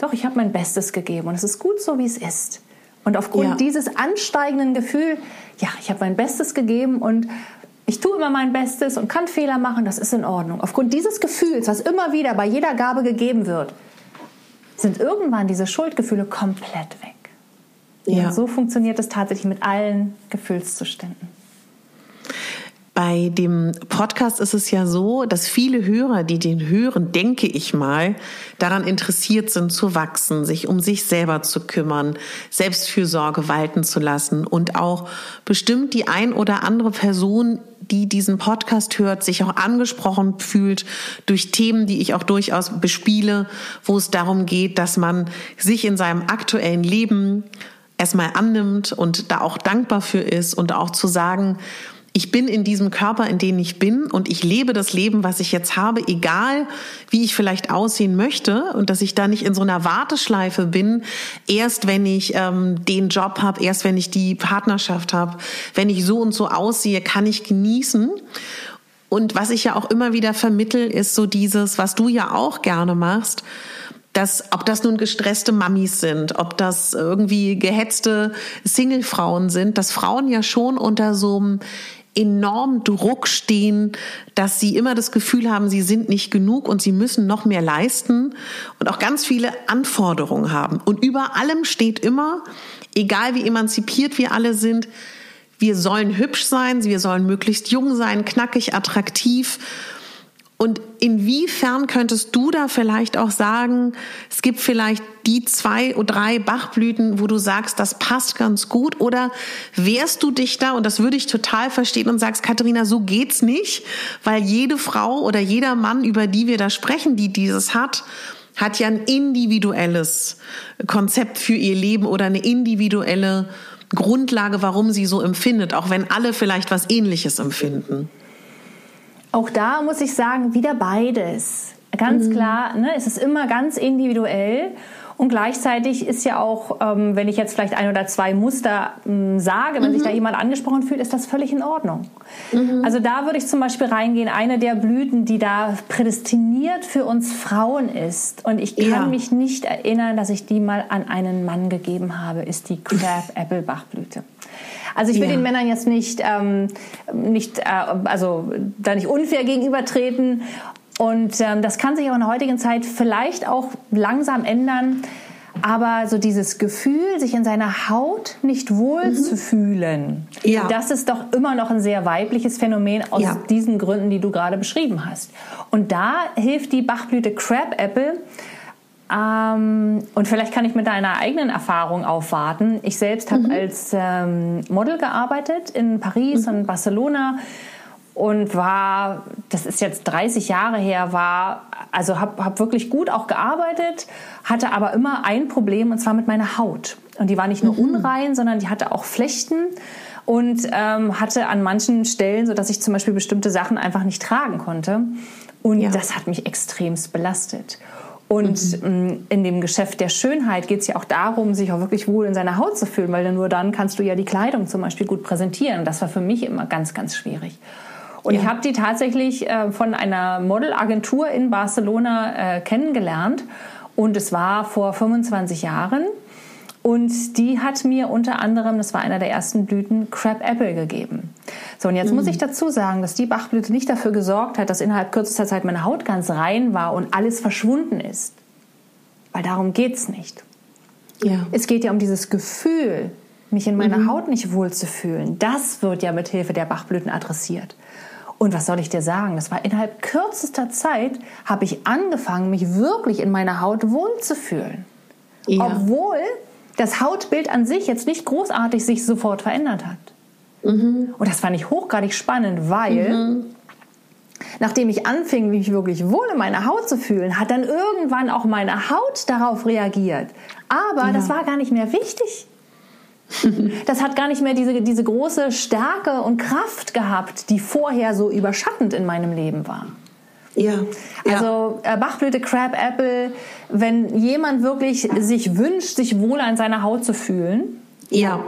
doch, ich habe mein Bestes gegeben und es ist gut so, wie es ist. Und aufgrund ja. dieses ansteigenden Gefühls, ja, ich habe mein Bestes gegeben und ich tue immer mein Bestes und kann Fehler machen, das ist in Ordnung. Aufgrund dieses Gefühls, was immer wieder bei jeder Gabe gegeben wird, sind irgendwann diese Schuldgefühle komplett weg. Ja. Und so funktioniert es tatsächlich mit allen Gefühlszuständen. Bei dem Podcast ist es ja so, dass viele Hörer, die den hören, denke ich mal, daran interessiert sind zu wachsen, sich um sich selber zu kümmern, Selbstfürsorge walten zu lassen und auch bestimmt die ein oder andere Person, die diesen Podcast hört, sich auch angesprochen fühlt durch Themen, die ich auch durchaus bespiele, wo es darum geht, dass man sich in seinem aktuellen Leben erstmal annimmt und da auch dankbar für ist und auch zu sagen, ich bin in diesem Körper, in dem ich bin und ich lebe das Leben, was ich jetzt habe, egal wie ich vielleicht aussehen möchte und dass ich da nicht in so einer Warteschleife bin, erst wenn ich ähm, den Job habe, erst wenn ich die Partnerschaft habe, wenn ich so und so aussehe, kann ich genießen. Und was ich ja auch immer wieder vermittel, ist so dieses, was du ja auch gerne machst, dass, ob das nun gestresste Mamis sind, ob das irgendwie gehetzte Singlefrauen sind, dass Frauen ja schon unter so einem enorm Druck stehen, dass sie immer das Gefühl haben, sie sind nicht genug und sie müssen noch mehr leisten und auch ganz viele Anforderungen haben. Und über allem steht immer, egal wie emanzipiert wir alle sind, wir sollen hübsch sein, wir sollen möglichst jung sein, knackig, attraktiv und inwiefern könntest du da vielleicht auch sagen, es gibt vielleicht die zwei oder drei Bachblüten, wo du sagst, das passt ganz gut? Oder wehrst du dich da, und das würde ich total verstehen, und sagst, Katharina, so geht's nicht, weil jede Frau oder jeder Mann, über die wir da sprechen, die dieses hat, hat ja ein individuelles Konzept für ihr Leben oder eine individuelle Grundlage, warum sie so empfindet, auch wenn alle vielleicht was Ähnliches empfinden. Auch da muss ich sagen, wieder beides. Ganz mhm. klar, ne, es ist immer ganz individuell. Und gleichzeitig ist ja auch, ähm, wenn ich jetzt vielleicht ein oder zwei Muster ähm, sage, wenn mhm. sich da jemand angesprochen fühlt, ist das völlig in Ordnung. Mhm. Also da würde ich zum Beispiel reingehen, eine der Blüten, die da prädestiniert für uns Frauen ist. Und ich kann ja. mich nicht erinnern, dass ich die mal an einen Mann gegeben habe, ist die Crab Apple Bachblüte. Also ich will ja. den Männern jetzt nicht, ähm, nicht äh, also da nicht unfair gegenübertreten. Und ähm, das kann sich auch in der heutigen Zeit vielleicht auch langsam ändern. Aber so dieses Gefühl, sich in seiner Haut nicht wohl mhm. zu fühlen, ja. das ist doch immer noch ein sehr weibliches Phänomen aus ja. diesen Gründen, die du gerade beschrieben hast. Und da hilft die Bachblüte Crab Apple ähm, und vielleicht kann ich mit deiner eigenen Erfahrung aufwarten. Ich selbst habe mhm. als ähm, Model gearbeitet in Paris mhm. und Barcelona und war, das ist jetzt 30 Jahre her, war, also habe hab wirklich gut auch gearbeitet, hatte aber immer ein Problem und zwar mit meiner Haut. Und die war nicht nur mhm. unrein, sondern die hatte auch Flechten und ähm, hatte an manchen Stellen, so dass ich zum Beispiel bestimmte Sachen einfach nicht tragen konnte. Und ja. das hat mich extremst belastet. Und mhm. in dem Geschäft der Schönheit geht es ja auch darum, sich auch wirklich wohl in seiner Haut zu fühlen, weil nur dann kannst du ja die Kleidung zum Beispiel gut präsentieren. Das war für mich immer ganz, ganz schwierig. Und ja. ich habe die tatsächlich äh, von einer Modelagentur in Barcelona äh, kennengelernt. Und es war vor 25 Jahren. Und die hat mir unter anderem, das war einer der ersten Blüten, Crab Apple gegeben. So, und jetzt mhm. muss ich dazu sagen, dass die Bachblüte nicht dafür gesorgt hat, dass innerhalb kürzester Zeit meine Haut ganz rein war und alles verschwunden ist. Weil darum geht's nicht. Ja. Es geht ja um dieses Gefühl, mich in meiner mhm. Haut nicht wohlzufühlen. Das wird ja mit Hilfe der Bachblüten adressiert. Und was soll ich dir sagen? Das war innerhalb kürzester Zeit, habe ich angefangen, mich wirklich in meiner Haut wohlzufühlen. Ja. Obwohl das Hautbild an sich jetzt nicht großartig sich sofort verändert hat. Mhm. Und das fand ich hochgradig spannend, weil mhm. nachdem ich anfing, mich wirklich wohl in meiner Haut zu fühlen, hat dann irgendwann auch meine Haut darauf reagiert. Aber ja. das war gar nicht mehr wichtig. Das hat gar nicht mehr diese, diese große Stärke und Kraft gehabt, die vorher so überschattend in meinem Leben war. Ja. Also äh, Bachblüte, Crab Apple, wenn jemand wirklich sich wünscht, sich wohl an seiner Haut zu fühlen. Ja.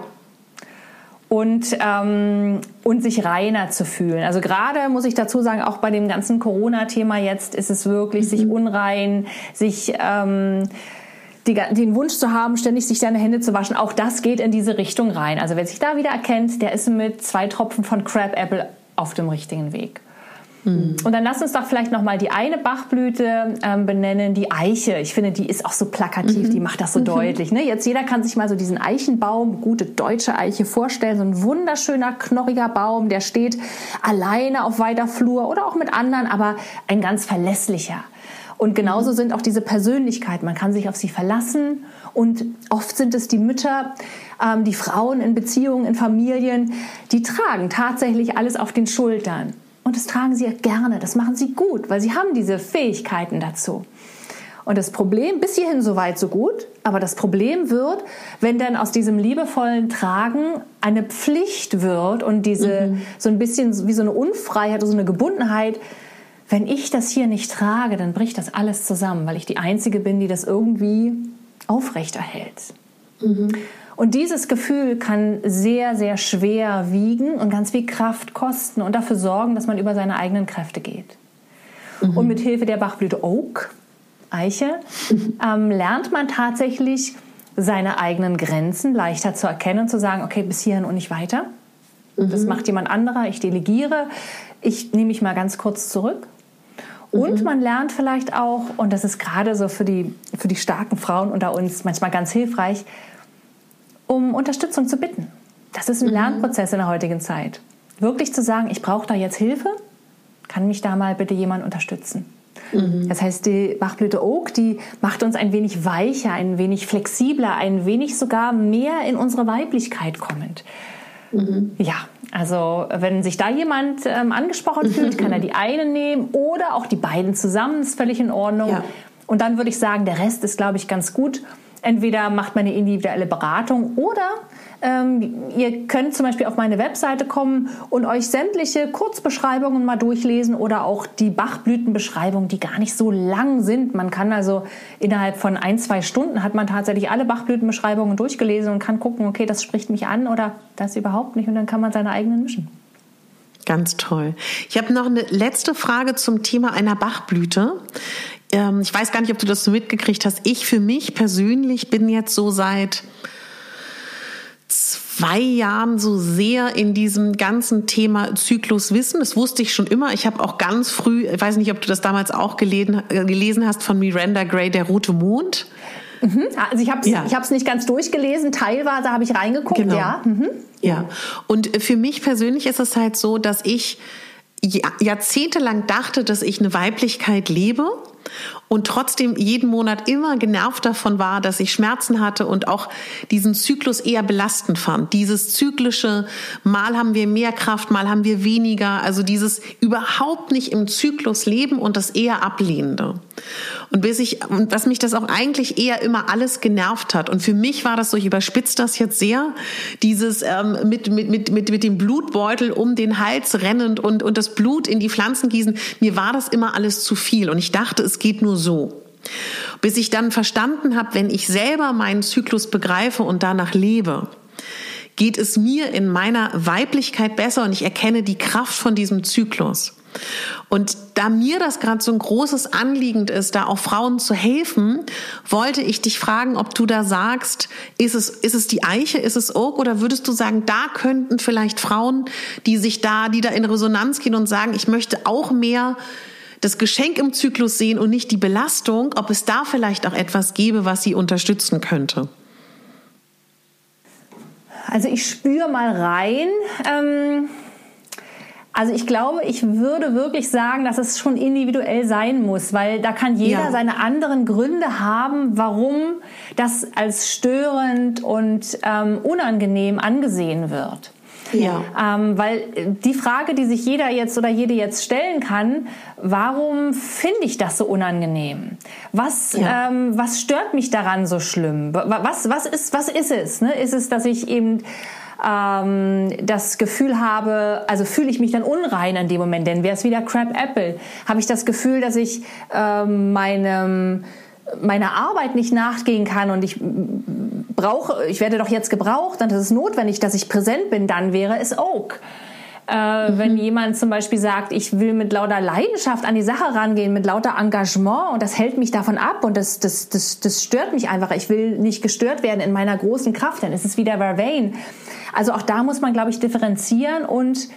Und, ähm, und sich reiner zu fühlen. Also gerade muss ich dazu sagen, auch bei dem ganzen Corona-Thema jetzt ist es wirklich, mhm. sich unrein, sich ähm, die, den Wunsch zu haben, ständig sich seine Hände zu waschen, auch das geht in diese Richtung rein. Also wer sich da wieder erkennt, der ist mit zwei Tropfen von Crab Apple auf dem richtigen Weg. Mhm. Und dann lass uns doch vielleicht noch mal die eine Bachblüte ähm, benennen, die Eiche. Ich finde, die ist auch so plakativ, mhm. die macht das so mhm. deutlich. Ne? Jetzt jeder kann sich mal so diesen Eichenbaum, gute deutsche Eiche vorstellen, so ein wunderschöner knorriger Baum, der steht alleine auf weiter Flur oder auch mit anderen, aber ein ganz verlässlicher. Und genauso mhm. sind auch diese Persönlichkeiten. Man kann sich auf sie verlassen. Und oft sind es die Mütter, ähm, die Frauen in Beziehungen, in Familien, die tragen tatsächlich alles auf den Schultern. Und das tragen sie gerne. Das machen sie gut, weil sie haben diese Fähigkeiten dazu. Und das Problem, bis hierhin so weit, so gut, aber das Problem wird, wenn dann aus diesem liebevollen Tragen eine Pflicht wird und diese mhm. so ein bisschen wie so eine Unfreiheit, so eine Gebundenheit, wenn ich das hier nicht trage, dann bricht das alles zusammen, weil ich die Einzige bin, die das irgendwie aufrechterhält. Mhm. Und dieses Gefühl kann sehr, sehr schwer wiegen und ganz viel Kraft kosten und dafür sorgen, dass man über seine eigenen Kräfte geht. Mhm. Und mit Hilfe der Bachblüte Oak, Eiche, mhm. ähm, lernt man tatsächlich seine eigenen Grenzen leichter zu erkennen und zu sagen, okay, bis hierhin und nicht weiter. Mhm. Das macht jemand anderer, ich delegiere, ich nehme mich mal ganz kurz zurück und mhm. man lernt vielleicht auch, und das ist gerade so für die, für die starken Frauen unter uns manchmal ganz hilfreich, um Unterstützung zu bitten. Das ist ein mhm. Lernprozess in der heutigen Zeit. Wirklich zu sagen, ich brauche da jetzt Hilfe, kann mich da mal bitte jemand unterstützen. Mhm. Das heißt, die Bachblüte Oak, die macht uns ein wenig weicher, ein wenig flexibler, ein wenig sogar mehr in unsere Weiblichkeit kommend. Mhm. Ja, also wenn sich da jemand ähm, angesprochen fühlt, kann er die eine nehmen oder auch die beiden zusammen, ist völlig in Ordnung. Ja. Und dann würde ich sagen, der Rest ist, glaube ich, ganz gut. Entweder macht man eine individuelle Beratung oder ähm, ihr könnt zum Beispiel auf meine Webseite kommen und euch sämtliche Kurzbeschreibungen mal durchlesen oder auch die Bachblütenbeschreibungen, die gar nicht so lang sind. Man kann also innerhalb von ein, zwei Stunden hat man tatsächlich alle Bachblütenbeschreibungen durchgelesen und kann gucken, okay, das spricht mich an oder das überhaupt nicht und dann kann man seine eigenen mischen. Ganz toll. Ich habe noch eine letzte Frage zum Thema einer Bachblüte. Ähm, ich weiß gar nicht, ob du das so mitgekriegt hast. Ich für mich persönlich bin jetzt so seit zwei Jahren so sehr in diesem ganzen Thema Zyklus wissen. Das wusste ich schon immer. Ich habe auch ganz früh, ich weiß nicht, ob du das damals auch gelesen, äh, gelesen hast, von Miranda Gray, Der rote Mond. Mhm. Also ich habe es ja. ich nicht ganz durchgelesen, teilweise habe ich reingeguckt, genau. ja. Mhm. Ja, und für mich persönlich ist es halt so, dass ich jahrzehntelang dachte, dass ich eine Weiblichkeit lebe und trotzdem jeden Monat immer genervt davon war, dass ich Schmerzen hatte und auch diesen Zyklus eher belastend fand. Dieses zyklische, mal haben wir mehr Kraft, mal haben wir weniger, also dieses überhaupt nicht im Zyklus leben und das eher ablehnende. Und bis ich, und was mich das auch eigentlich eher immer alles genervt hat. Und für mich war das so, ich überspitze das jetzt sehr, dieses ähm, mit, mit, mit, mit, mit dem Blutbeutel um den Hals rennend und, und das Blut in die Pflanzen gießen. Mir war das immer alles zu viel. Und ich dachte, es geht nur so. Bis ich dann verstanden habe, wenn ich selber meinen Zyklus begreife und danach lebe, geht es mir in meiner Weiblichkeit besser und ich erkenne die Kraft von diesem Zyklus. Und da mir das gerade so ein großes Anliegen ist, da auch Frauen zu helfen, wollte ich dich fragen, ob du da sagst, ist es, ist es die Eiche, ist es Oak oder würdest du sagen, da könnten vielleicht Frauen, die sich da, die da in Resonanz gehen und sagen, ich möchte auch mehr das Geschenk im Zyklus sehen und nicht die Belastung, ob es da vielleicht auch etwas gäbe, was sie unterstützen könnte? Also ich spüre mal rein. Ähm also ich glaube, ich würde wirklich sagen, dass es schon individuell sein muss, weil da kann jeder ja. seine anderen Gründe haben, warum das als störend und ähm, unangenehm angesehen wird. Ja. Ähm, weil die Frage, die sich jeder jetzt oder jede jetzt stellen kann, warum finde ich das so unangenehm? Was, ja. ähm, was stört mich daran so schlimm? Was, was, ist, was ist es? Ne? Ist es, dass ich eben ähm, das Gefühl habe, also fühle ich mich dann unrein in dem Moment, denn wäre es wieder Crab Apple, habe ich das Gefühl, dass ich ähm, meinem meiner Arbeit nicht nachgehen kann und ich brauche, ich werde doch jetzt gebraucht und es ist notwendig, dass ich präsent bin, dann wäre es Oak. Äh, mhm. Wenn jemand zum Beispiel sagt, ich will mit lauter Leidenschaft an die Sache rangehen, mit lauter Engagement und das hält mich davon ab und das, das, das, das stört mich einfach. Ich will nicht gestört werden in meiner großen Kraft, dann ist es wieder Vervain. Also auch da muss man, glaube ich, differenzieren und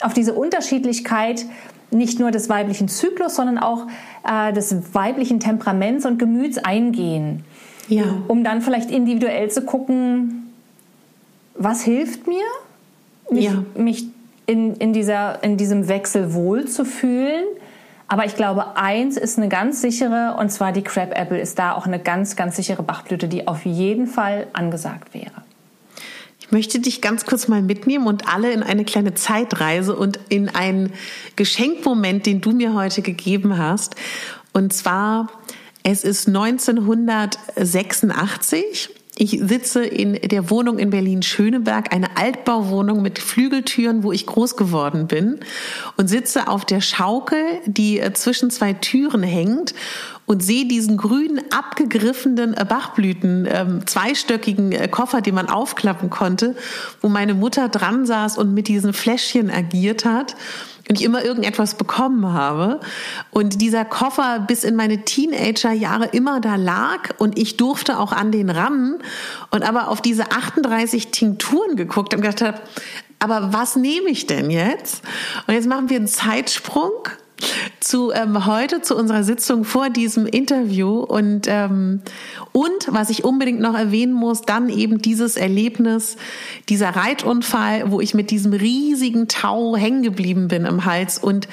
auf diese Unterschiedlichkeit nicht nur des weiblichen Zyklus, sondern auch äh, des weiblichen Temperaments und Gemüts eingehen. Ja. Um dann vielleicht individuell zu gucken, was hilft mir, mich, ja. mich in, in, dieser, in diesem Wechsel wohlzufühlen. Aber ich glaube, eins ist eine ganz sichere, und zwar die Crab Apple ist da auch eine ganz, ganz sichere Bachblüte, die auf jeden Fall angesagt wäre. Ich möchte dich ganz kurz mal mitnehmen und alle in eine kleine Zeitreise und in einen Geschenkmoment, den du mir heute gegeben hast. Und zwar, es ist 1986 ich sitze in der Wohnung in Berlin-Schöneberg, eine Altbauwohnung mit Flügeltüren, wo ich groß geworden bin und sitze auf der Schaukel, die äh, zwischen zwei Türen hängt und sehe diesen grünen, abgegriffenen äh, Bachblüten, ähm, zweistöckigen äh, Koffer, den man aufklappen konnte, wo meine Mutter dran saß und mit diesen Fläschchen agiert hat und ich immer irgendetwas bekommen habe. Und dieser Koffer bis in meine Teenagerjahre immer da lag und ich durfte auch an den ran und aber auf diese 38 Tinkturen geguckt und gedacht habe, aber was nehme ich denn jetzt? Und jetzt machen wir einen Zeitsprung zu ähm, heute zu unserer Sitzung vor diesem Interview. Und ähm, und was ich unbedingt noch erwähnen muss, dann eben dieses Erlebnis, dieser Reitunfall, wo ich mit diesem riesigen Tau hängen geblieben bin im Hals. Und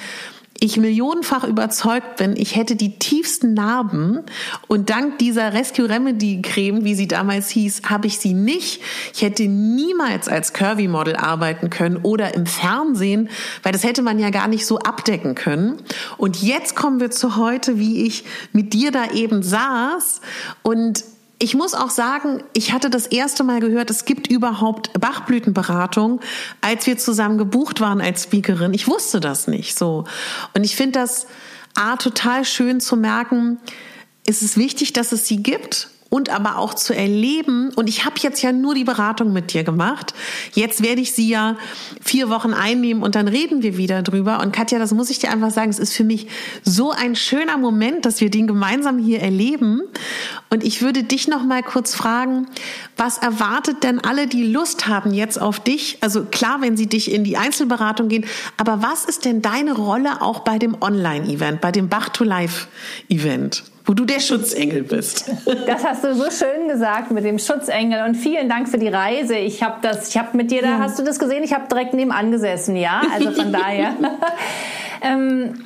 ich millionenfach überzeugt bin, ich hätte die tiefsten Narben und dank dieser Rescue Remedy Creme, wie sie damals hieß, habe ich sie nicht. Ich hätte niemals als Curvy Model arbeiten können oder im Fernsehen, weil das hätte man ja gar nicht so abdecken können. Und jetzt kommen wir zu heute, wie ich mit dir da eben saß und ich muss auch sagen, ich hatte das erste Mal gehört, es gibt überhaupt Bachblütenberatung, als wir zusammen gebucht waren als Speakerin. Ich wusste das nicht so. Und ich finde das A, total schön zu merken, es ist wichtig, dass es sie gibt und aber auch zu erleben. Und ich habe jetzt ja nur die Beratung mit dir gemacht. Jetzt werde ich sie ja vier Wochen einnehmen und dann reden wir wieder drüber. Und Katja, das muss ich dir einfach sagen, es ist für mich so ein schöner Moment, dass wir den gemeinsam hier erleben. Und ich würde dich noch mal kurz fragen, was erwartet denn alle, die Lust haben jetzt auf dich? Also klar, wenn sie dich in die Einzelberatung gehen, aber was ist denn deine Rolle auch bei dem Online-Event, bei dem Bach to Life-Event? Wo du der Schutzengel bist. Das hast du so schön gesagt mit dem Schutzengel und vielen Dank für die Reise. Ich habe das, ich habe mit dir, da ja. hast du das gesehen, ich habe direkt nebenan gesessen, ja, also von daher. ähm,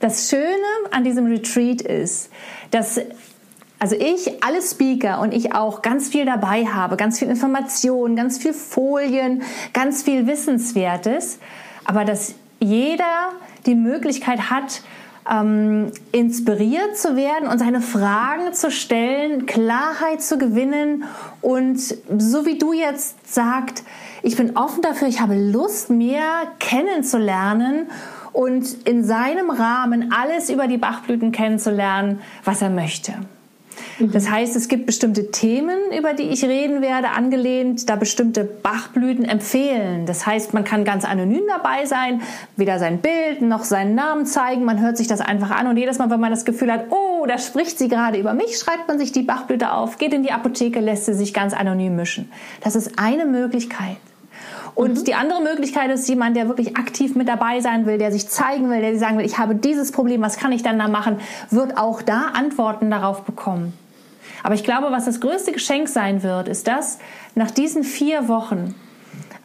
das Schöne an diesem Retreat ist, dass also ich, alle Speaker und ich auch ganz viel dabei habe, ganz viel Informationen, ganz viel Folien, ganz viel Wissenswertes, aber dass jeder die Möglichkeit hat, ähm, inspiriert zu werden und seine Fragen zu stellen, Klarheit zu gewinnen und so wie du jetzt sagst, ich bin offen dafür, ich habe Lust, mehr kennenzulernen und in seinem Rahmen alles über die Bachblüten kennenzulernen, was er möchte. Mhm. Das heißt, es gibt bestimmte Themen, über die ich reden werde, angelehnt, da bestimmte Bachblüten empfehlen. Das heißt, man kann ganz anonym dabei sein, weder sein Bild noch seinen Namen zeigen. Man hört sich das einfach an und jedes Mal, wenn man das Gefühl hat, oh, da spricht sie gerade über mich, schreibt man sich die Bachblüte auf, geht in die Apotheke, lässt sie sich ganz anonym mischen. Das ist eine Möglichkeit. Und mhm. die andere Möglichkeit ist jemand, der wirklich aktiv mit dabei sein will, der sich zeigen will, der sagen will, ich habe dieses Problem, was kann ich dann da machen, wird auch da Antworten darauf bekommen. Aber ich glaube, was das größte Geschenk sein wird, ist das, nach diesen vier Wochen,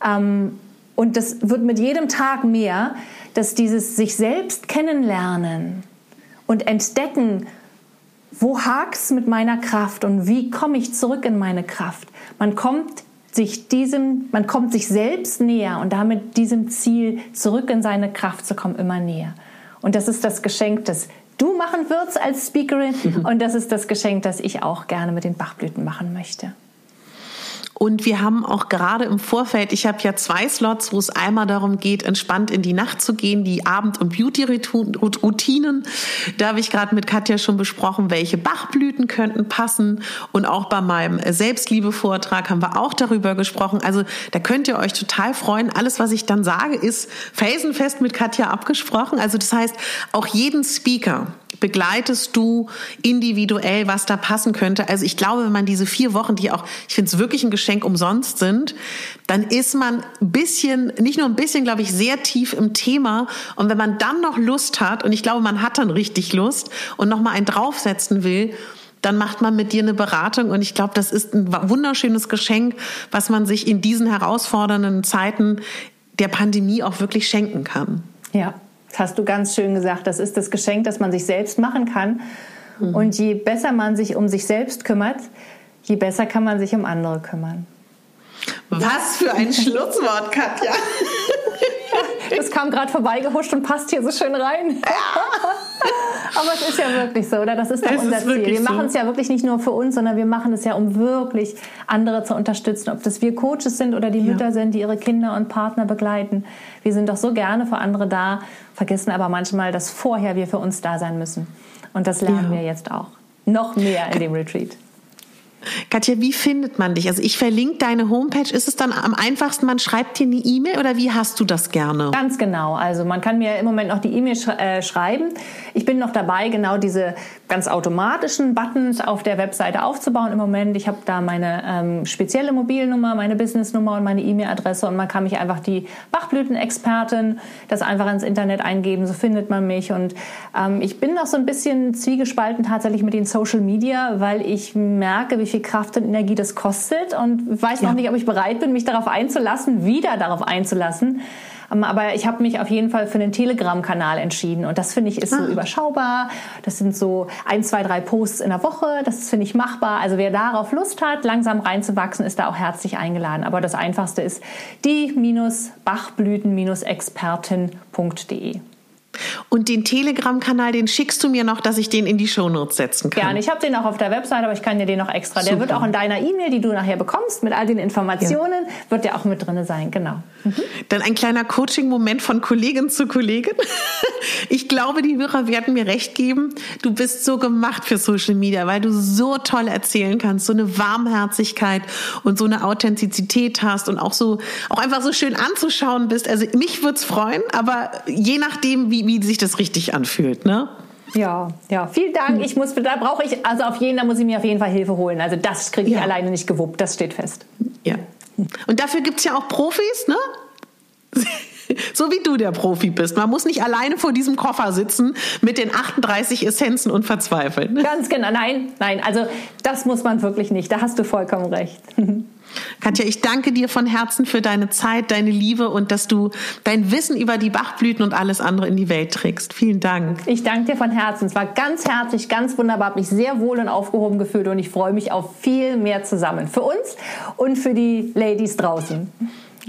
ähm, und das wird mit jedem Tag mehr, dass dieses sich selbst kennenlernen und entdecken, wo hakt's mit meiner Kraft und wie komme ich zurück in meine Kraft. Man kommt sich diesem, man kommt sich selbst näher und damit diesem Ziel zurück in seine Kraft zu kommen immer näher. Und das ist das Geschenk, das du machen wirst als Speakerin und das ist das Geschenk, das ich auch gerne mit den Bachblüten machen möchte. Und wir haben auch gerade im Vorfeld, ich habe ja zwei Slots, wo es einmal darum geht, entspannt in die Nacht zu gehen, die Abend- und Beauty-Routinen. Da habe ich gerade mit Katja schon besprochen, welche Bachblüten könnten passen. Und auch bei meinem Selbstliebe-Vortrag haben wir auch darüber gesprochen. Also da könnt ihr euch total freuen. Alles, was ich dann sage, ist felsenfest mit Katja abgesprochen. Also das heißt, auch jeden Speaker, begleitest du individuell, was da passen könnte? Also ich glaube, wenn man diese vier Wochen, die auch, ich finde es wirklich ein Geschenk umsonst sind, dann ist man ein bisschen, nicht nur ein bisschen, glaube ich, sehr tief im Thema. Und wenn man dann noch Lust hat, und ich glaube, man hat dann richtig Lust und nochmal einen draufsetzen will, dann macht man mit dir eine Beratung und ich glaube, das ist ein wunderschönes Geschenk, was man sich in diesen herausfordernden Zeiten der Pandemie auch wirklich schenken kann. Ja, das hast du ganz schön gesagt. Das ist das Geschenk, das man sich selbst machen kann. Mhm. Und je besser man sich um sich selbst kümmert, je besser kann man sich um andere kümmern. Was für ein Schlusswort, Katja. Das kam gerade vorbeigehuscht und passt hier so schön rein. Aber es ist ja wirklich so, oder? Das ist doch es unser Ziel. Wir machen es ja wirklich nicht nur für uns, sondern wir machen es ja, um wirklich andere zu unterstützen. Ob das wir Coaches sind oder die ja. Mütter sind, die ihre Kinder und Partner begleiten. Wir sind doch so gerne für andere da, vergessen aber manchmal, dass vorher wir für uns da sein müssen. Und das lernen ja. wir jetzt auch. Noch mehr in dem Retreat. Katja, wie findet man dich? Also ich verlinke deine Homepage. Ist es dann am einfachsten, man schreibt dir eine E-Mail oder wie hast du das gerne? Ganz genau. Also man kann mir im Moment noch die E-Mail sch äh, schreiben. Ich bin noch dabei, genau diese ganz automatischen Buttons auf der Webseite aufzubauen im Moment. Ich habe da meine ähm, spezielle Mobilnummer, meine Businessnummer und meine E-Mail-Adresse und man kann mich einfach die Bachblütenexpertin das einfach ins Internet eingeben, so findet man mich. Und ähm, ich bin noch so ein bisschen zwiegespalten tatsächlich mit den Social Media, weil ich merke, wie viel Kraft und Energie das kostet und weiß noch ja. nicht, ob ich bereit bin, mich darauf einzulassen, wieder darauf einzulassen. Ähm, aber ich habe mich auf jeden Fall für den Telegram-Kanal entschieden und das finde ich ist ah. so überschaubar. Das sind so ein, zwei, drei Posts in der Woche. Das finde ich machbar. Also wer darauf Lust hat, langsam reinzuwachsen, ist da auch herzlich eingeladen. Aber das Einfachste ist die-bachblüten-expertin.de. Und den Telegram-Kanal, den schickst du mir noch, dass ich den in die Shownotes setzen kann. Gerne. Ich habe den auch auf der Website, aber ich kann dir den noch extra. Super. Der wird auch in deiner E-Mail, die du nachher bekommst, mit all den Informationen, ja. wird der auch mit drin sein. Genau. Mhm. Dann ein kleiner Coaching-Moment von Kollegin zu Kollegin. Ich glaube, die Hörer werden mir recht geben. Du bist so gemacht für Social Media, weil du so toll erzählen kannst, so eine Warmherzigkeit und so eine Authentizität hast und auch so, auch einfach so schön anzuschauen bist. Also mich würde es freuen, aber je nachdem, wie, wie sich das richtig anfühlt, ne? Ja, ja, vielen Dank. Ich muss, da brauche ich, also auf jeden, da muss ich mir auf jeden Fall Hilfe holen. Also das kriege ich ja. alleine nicht gewuppt, das steht fest. Ja. Und dafür gibt es ja auch Profis, ne? So wie du der Profi bist. Man muss nicht alleine vor diesem Koffer sitzen mit den 38 Essenzen und verzweifeln. Ganz genau. Nein, nein. Also das muss man wirklich nicht. Da hast du vollkommen recht. Katja, ich danke dir von Herzen für deine Zeit, deine Liebe und dass du dein Wissen über die Bachblüten und alles andere in die Welt trägst. Vielen Dank. Ich danke dir von Herzen. Es war ganz herzlich, ganz wunderbar, habe mich sehr wohl und aufgehoben gefühlt und ich freue mich auf viel mehr zusammen. Für uns und für die Ladies draußen.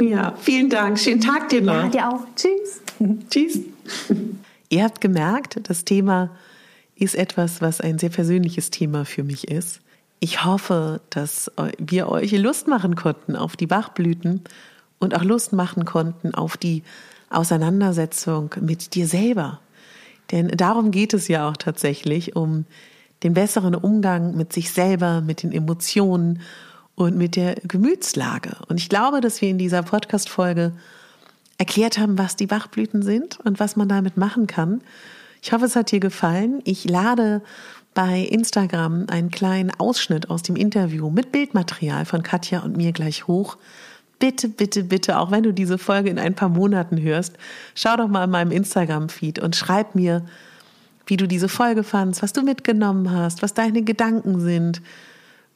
Ja, vielen Dank. Schönen Tag dir noch. Ja, dir auch. Tschüss. Tschüss. Ihr habt gemerkt, das Thema ist etwas, was ein sehr persönliches Thema für mich ist. Ich hoffe, dass wir euch Lust machen konnten auf die Bachblüten und auch Lust machen konnten auf die Auseinandersetzung mit dir selber. Denn darum geht es ja auch tatsächlich, um den besseren Umgang mit sich selber, mit den Emotionen und mit der Gemütslage. Und ich glaube, dass wir in dieser Podcast-Folge erklärt haben, was die Bachblüten sind und was man damit machen kann. Ich hoffe, es hat dir gefallen. Ich lade bei Instagram einen kleinen Ausschnitt aus dem Interview mit Bildmaterial von Katja und mir gleich hoch. Bitte, bitte, bitte, auch wenn du diese Folge in ein paar Monaten hörst, schau doch mal in meinem Instagram-Feed und schreib mir, wie du diese Folge fandst, was du mitgenommen hast, was deine Gedanken sind,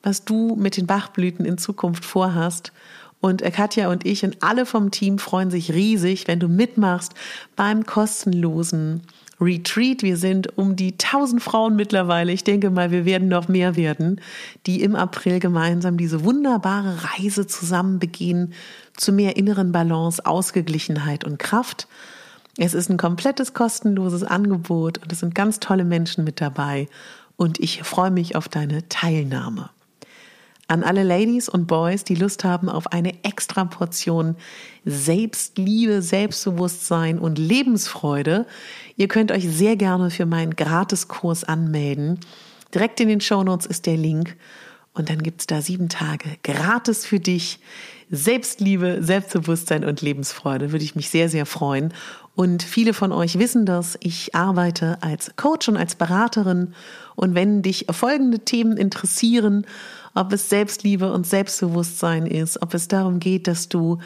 was du mit den Bachblüten in Zukunft vorhast. Und Katja und ich und alle vom Team freuen sich riesig, wenn du mitmachst beim kostenlosen Retreat. Wir sind um die 1000 Frauen mittlerweile. Ich denke mal, wir werden noch mehr werden, die im April gemeinsam diese wunderbare Reise zusammen begehen zu mehr inneren Balance, Ausgeglichenheit und Kraft. Es ist ein komplettes kostenloses Angebot und es sind ganz tolle Menschen mit dabei und ich freue mich auf deine Teilnahme. An alle Ladies und Boys, die Lust haben auf eine extra Portion Selbstliebe, Selbstbewusstsein und Lebensfreude, ihr könnt euch sehr gerne für meinen Gratiskurs anmelden. Direkt in den Shownotes ist der Link und dann gibt's da sieben Tage gratis für dich. Selbstliebe, Selbstbewusstsein und Lebensfreude würde ich mich sehr, sehr freuen. Und viele von euch wissen das. Ich arbeite als Coach und als Beraterin. Und wenn dich folgende Themen interessieren, ob es Selbstliebe und Selbstbewusstsein ist, ob es darum geht, dass du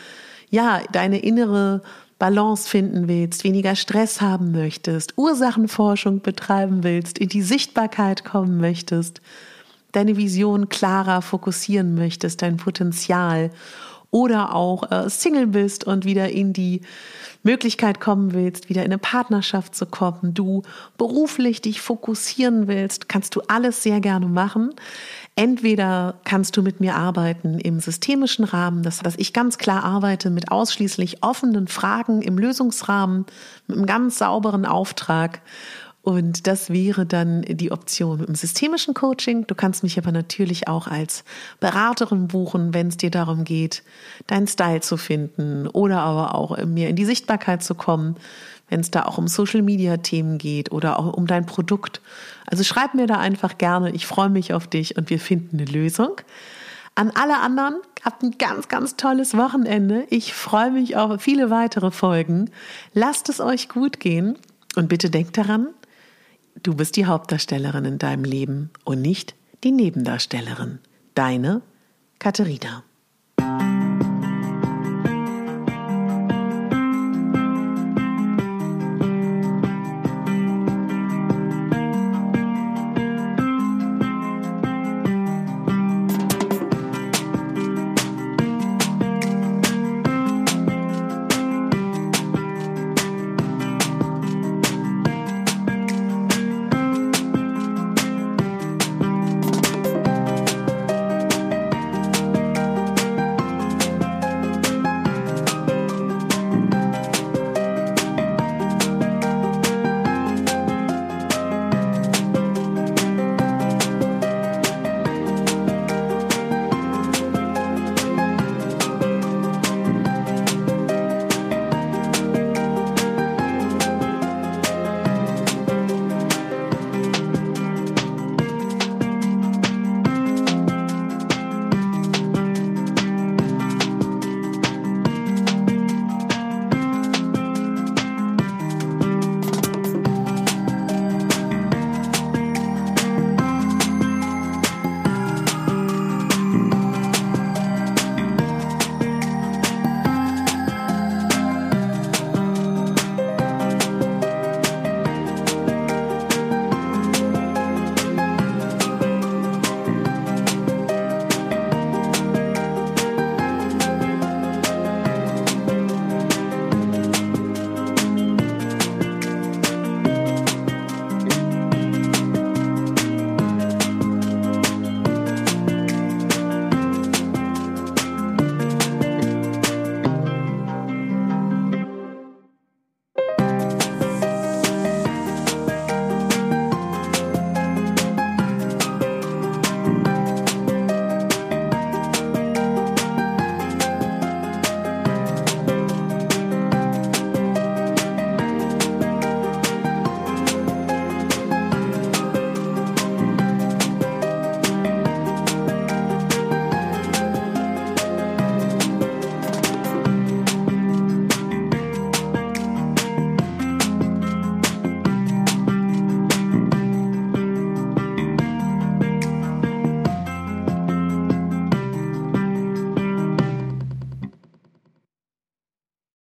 ja deine innere Balance finden willst, weniger Stress haben möchtest, Ursachenforschung betreiben willst, in die Sichtbarkeit kommen möchtest, deine Vision klarer fokussieren möchtest, dein Potenzial oder auch äh, Single bist und wieder in die Möglichkeit kommen willst, wieder in eine Partnerschaft zu kommen, du beruflich dich fokussieren willst, kannst du alles sehr gerne machen. Entweder kannst du mit mir arbeiten im systemischen Rahmen, dass, dass ich ganz klar arbeite mit ausschließlich offenen Fragen im Lösungsrahmen, mit einem ganz sauberen Auftrag und das wäre dann die Option dem systemischen Coaching. Du kannst mich aber natürlich auch als Beraterin buchen, wenn es dir darum geht, deinen Style zu finden oder aber auch mir in die Sichtbarkeit zu kommen, wenn es da auch um Social Media Themen geht oder auch um dein Produkt. Also schreib mir da einfach gerne. Ich freue mich auf dich und wir finden eine Lösung. An alle anderen, habt ein ganz, ganz tolles Wochenende. Ich freue mich auf viele weitere Folgen. Lasst es euch gut gehen und bitte denkt daran, Du bist die Hauptdarstellerin in deinem Leben und nicht die Nebendarstellerin. Deine Katharina.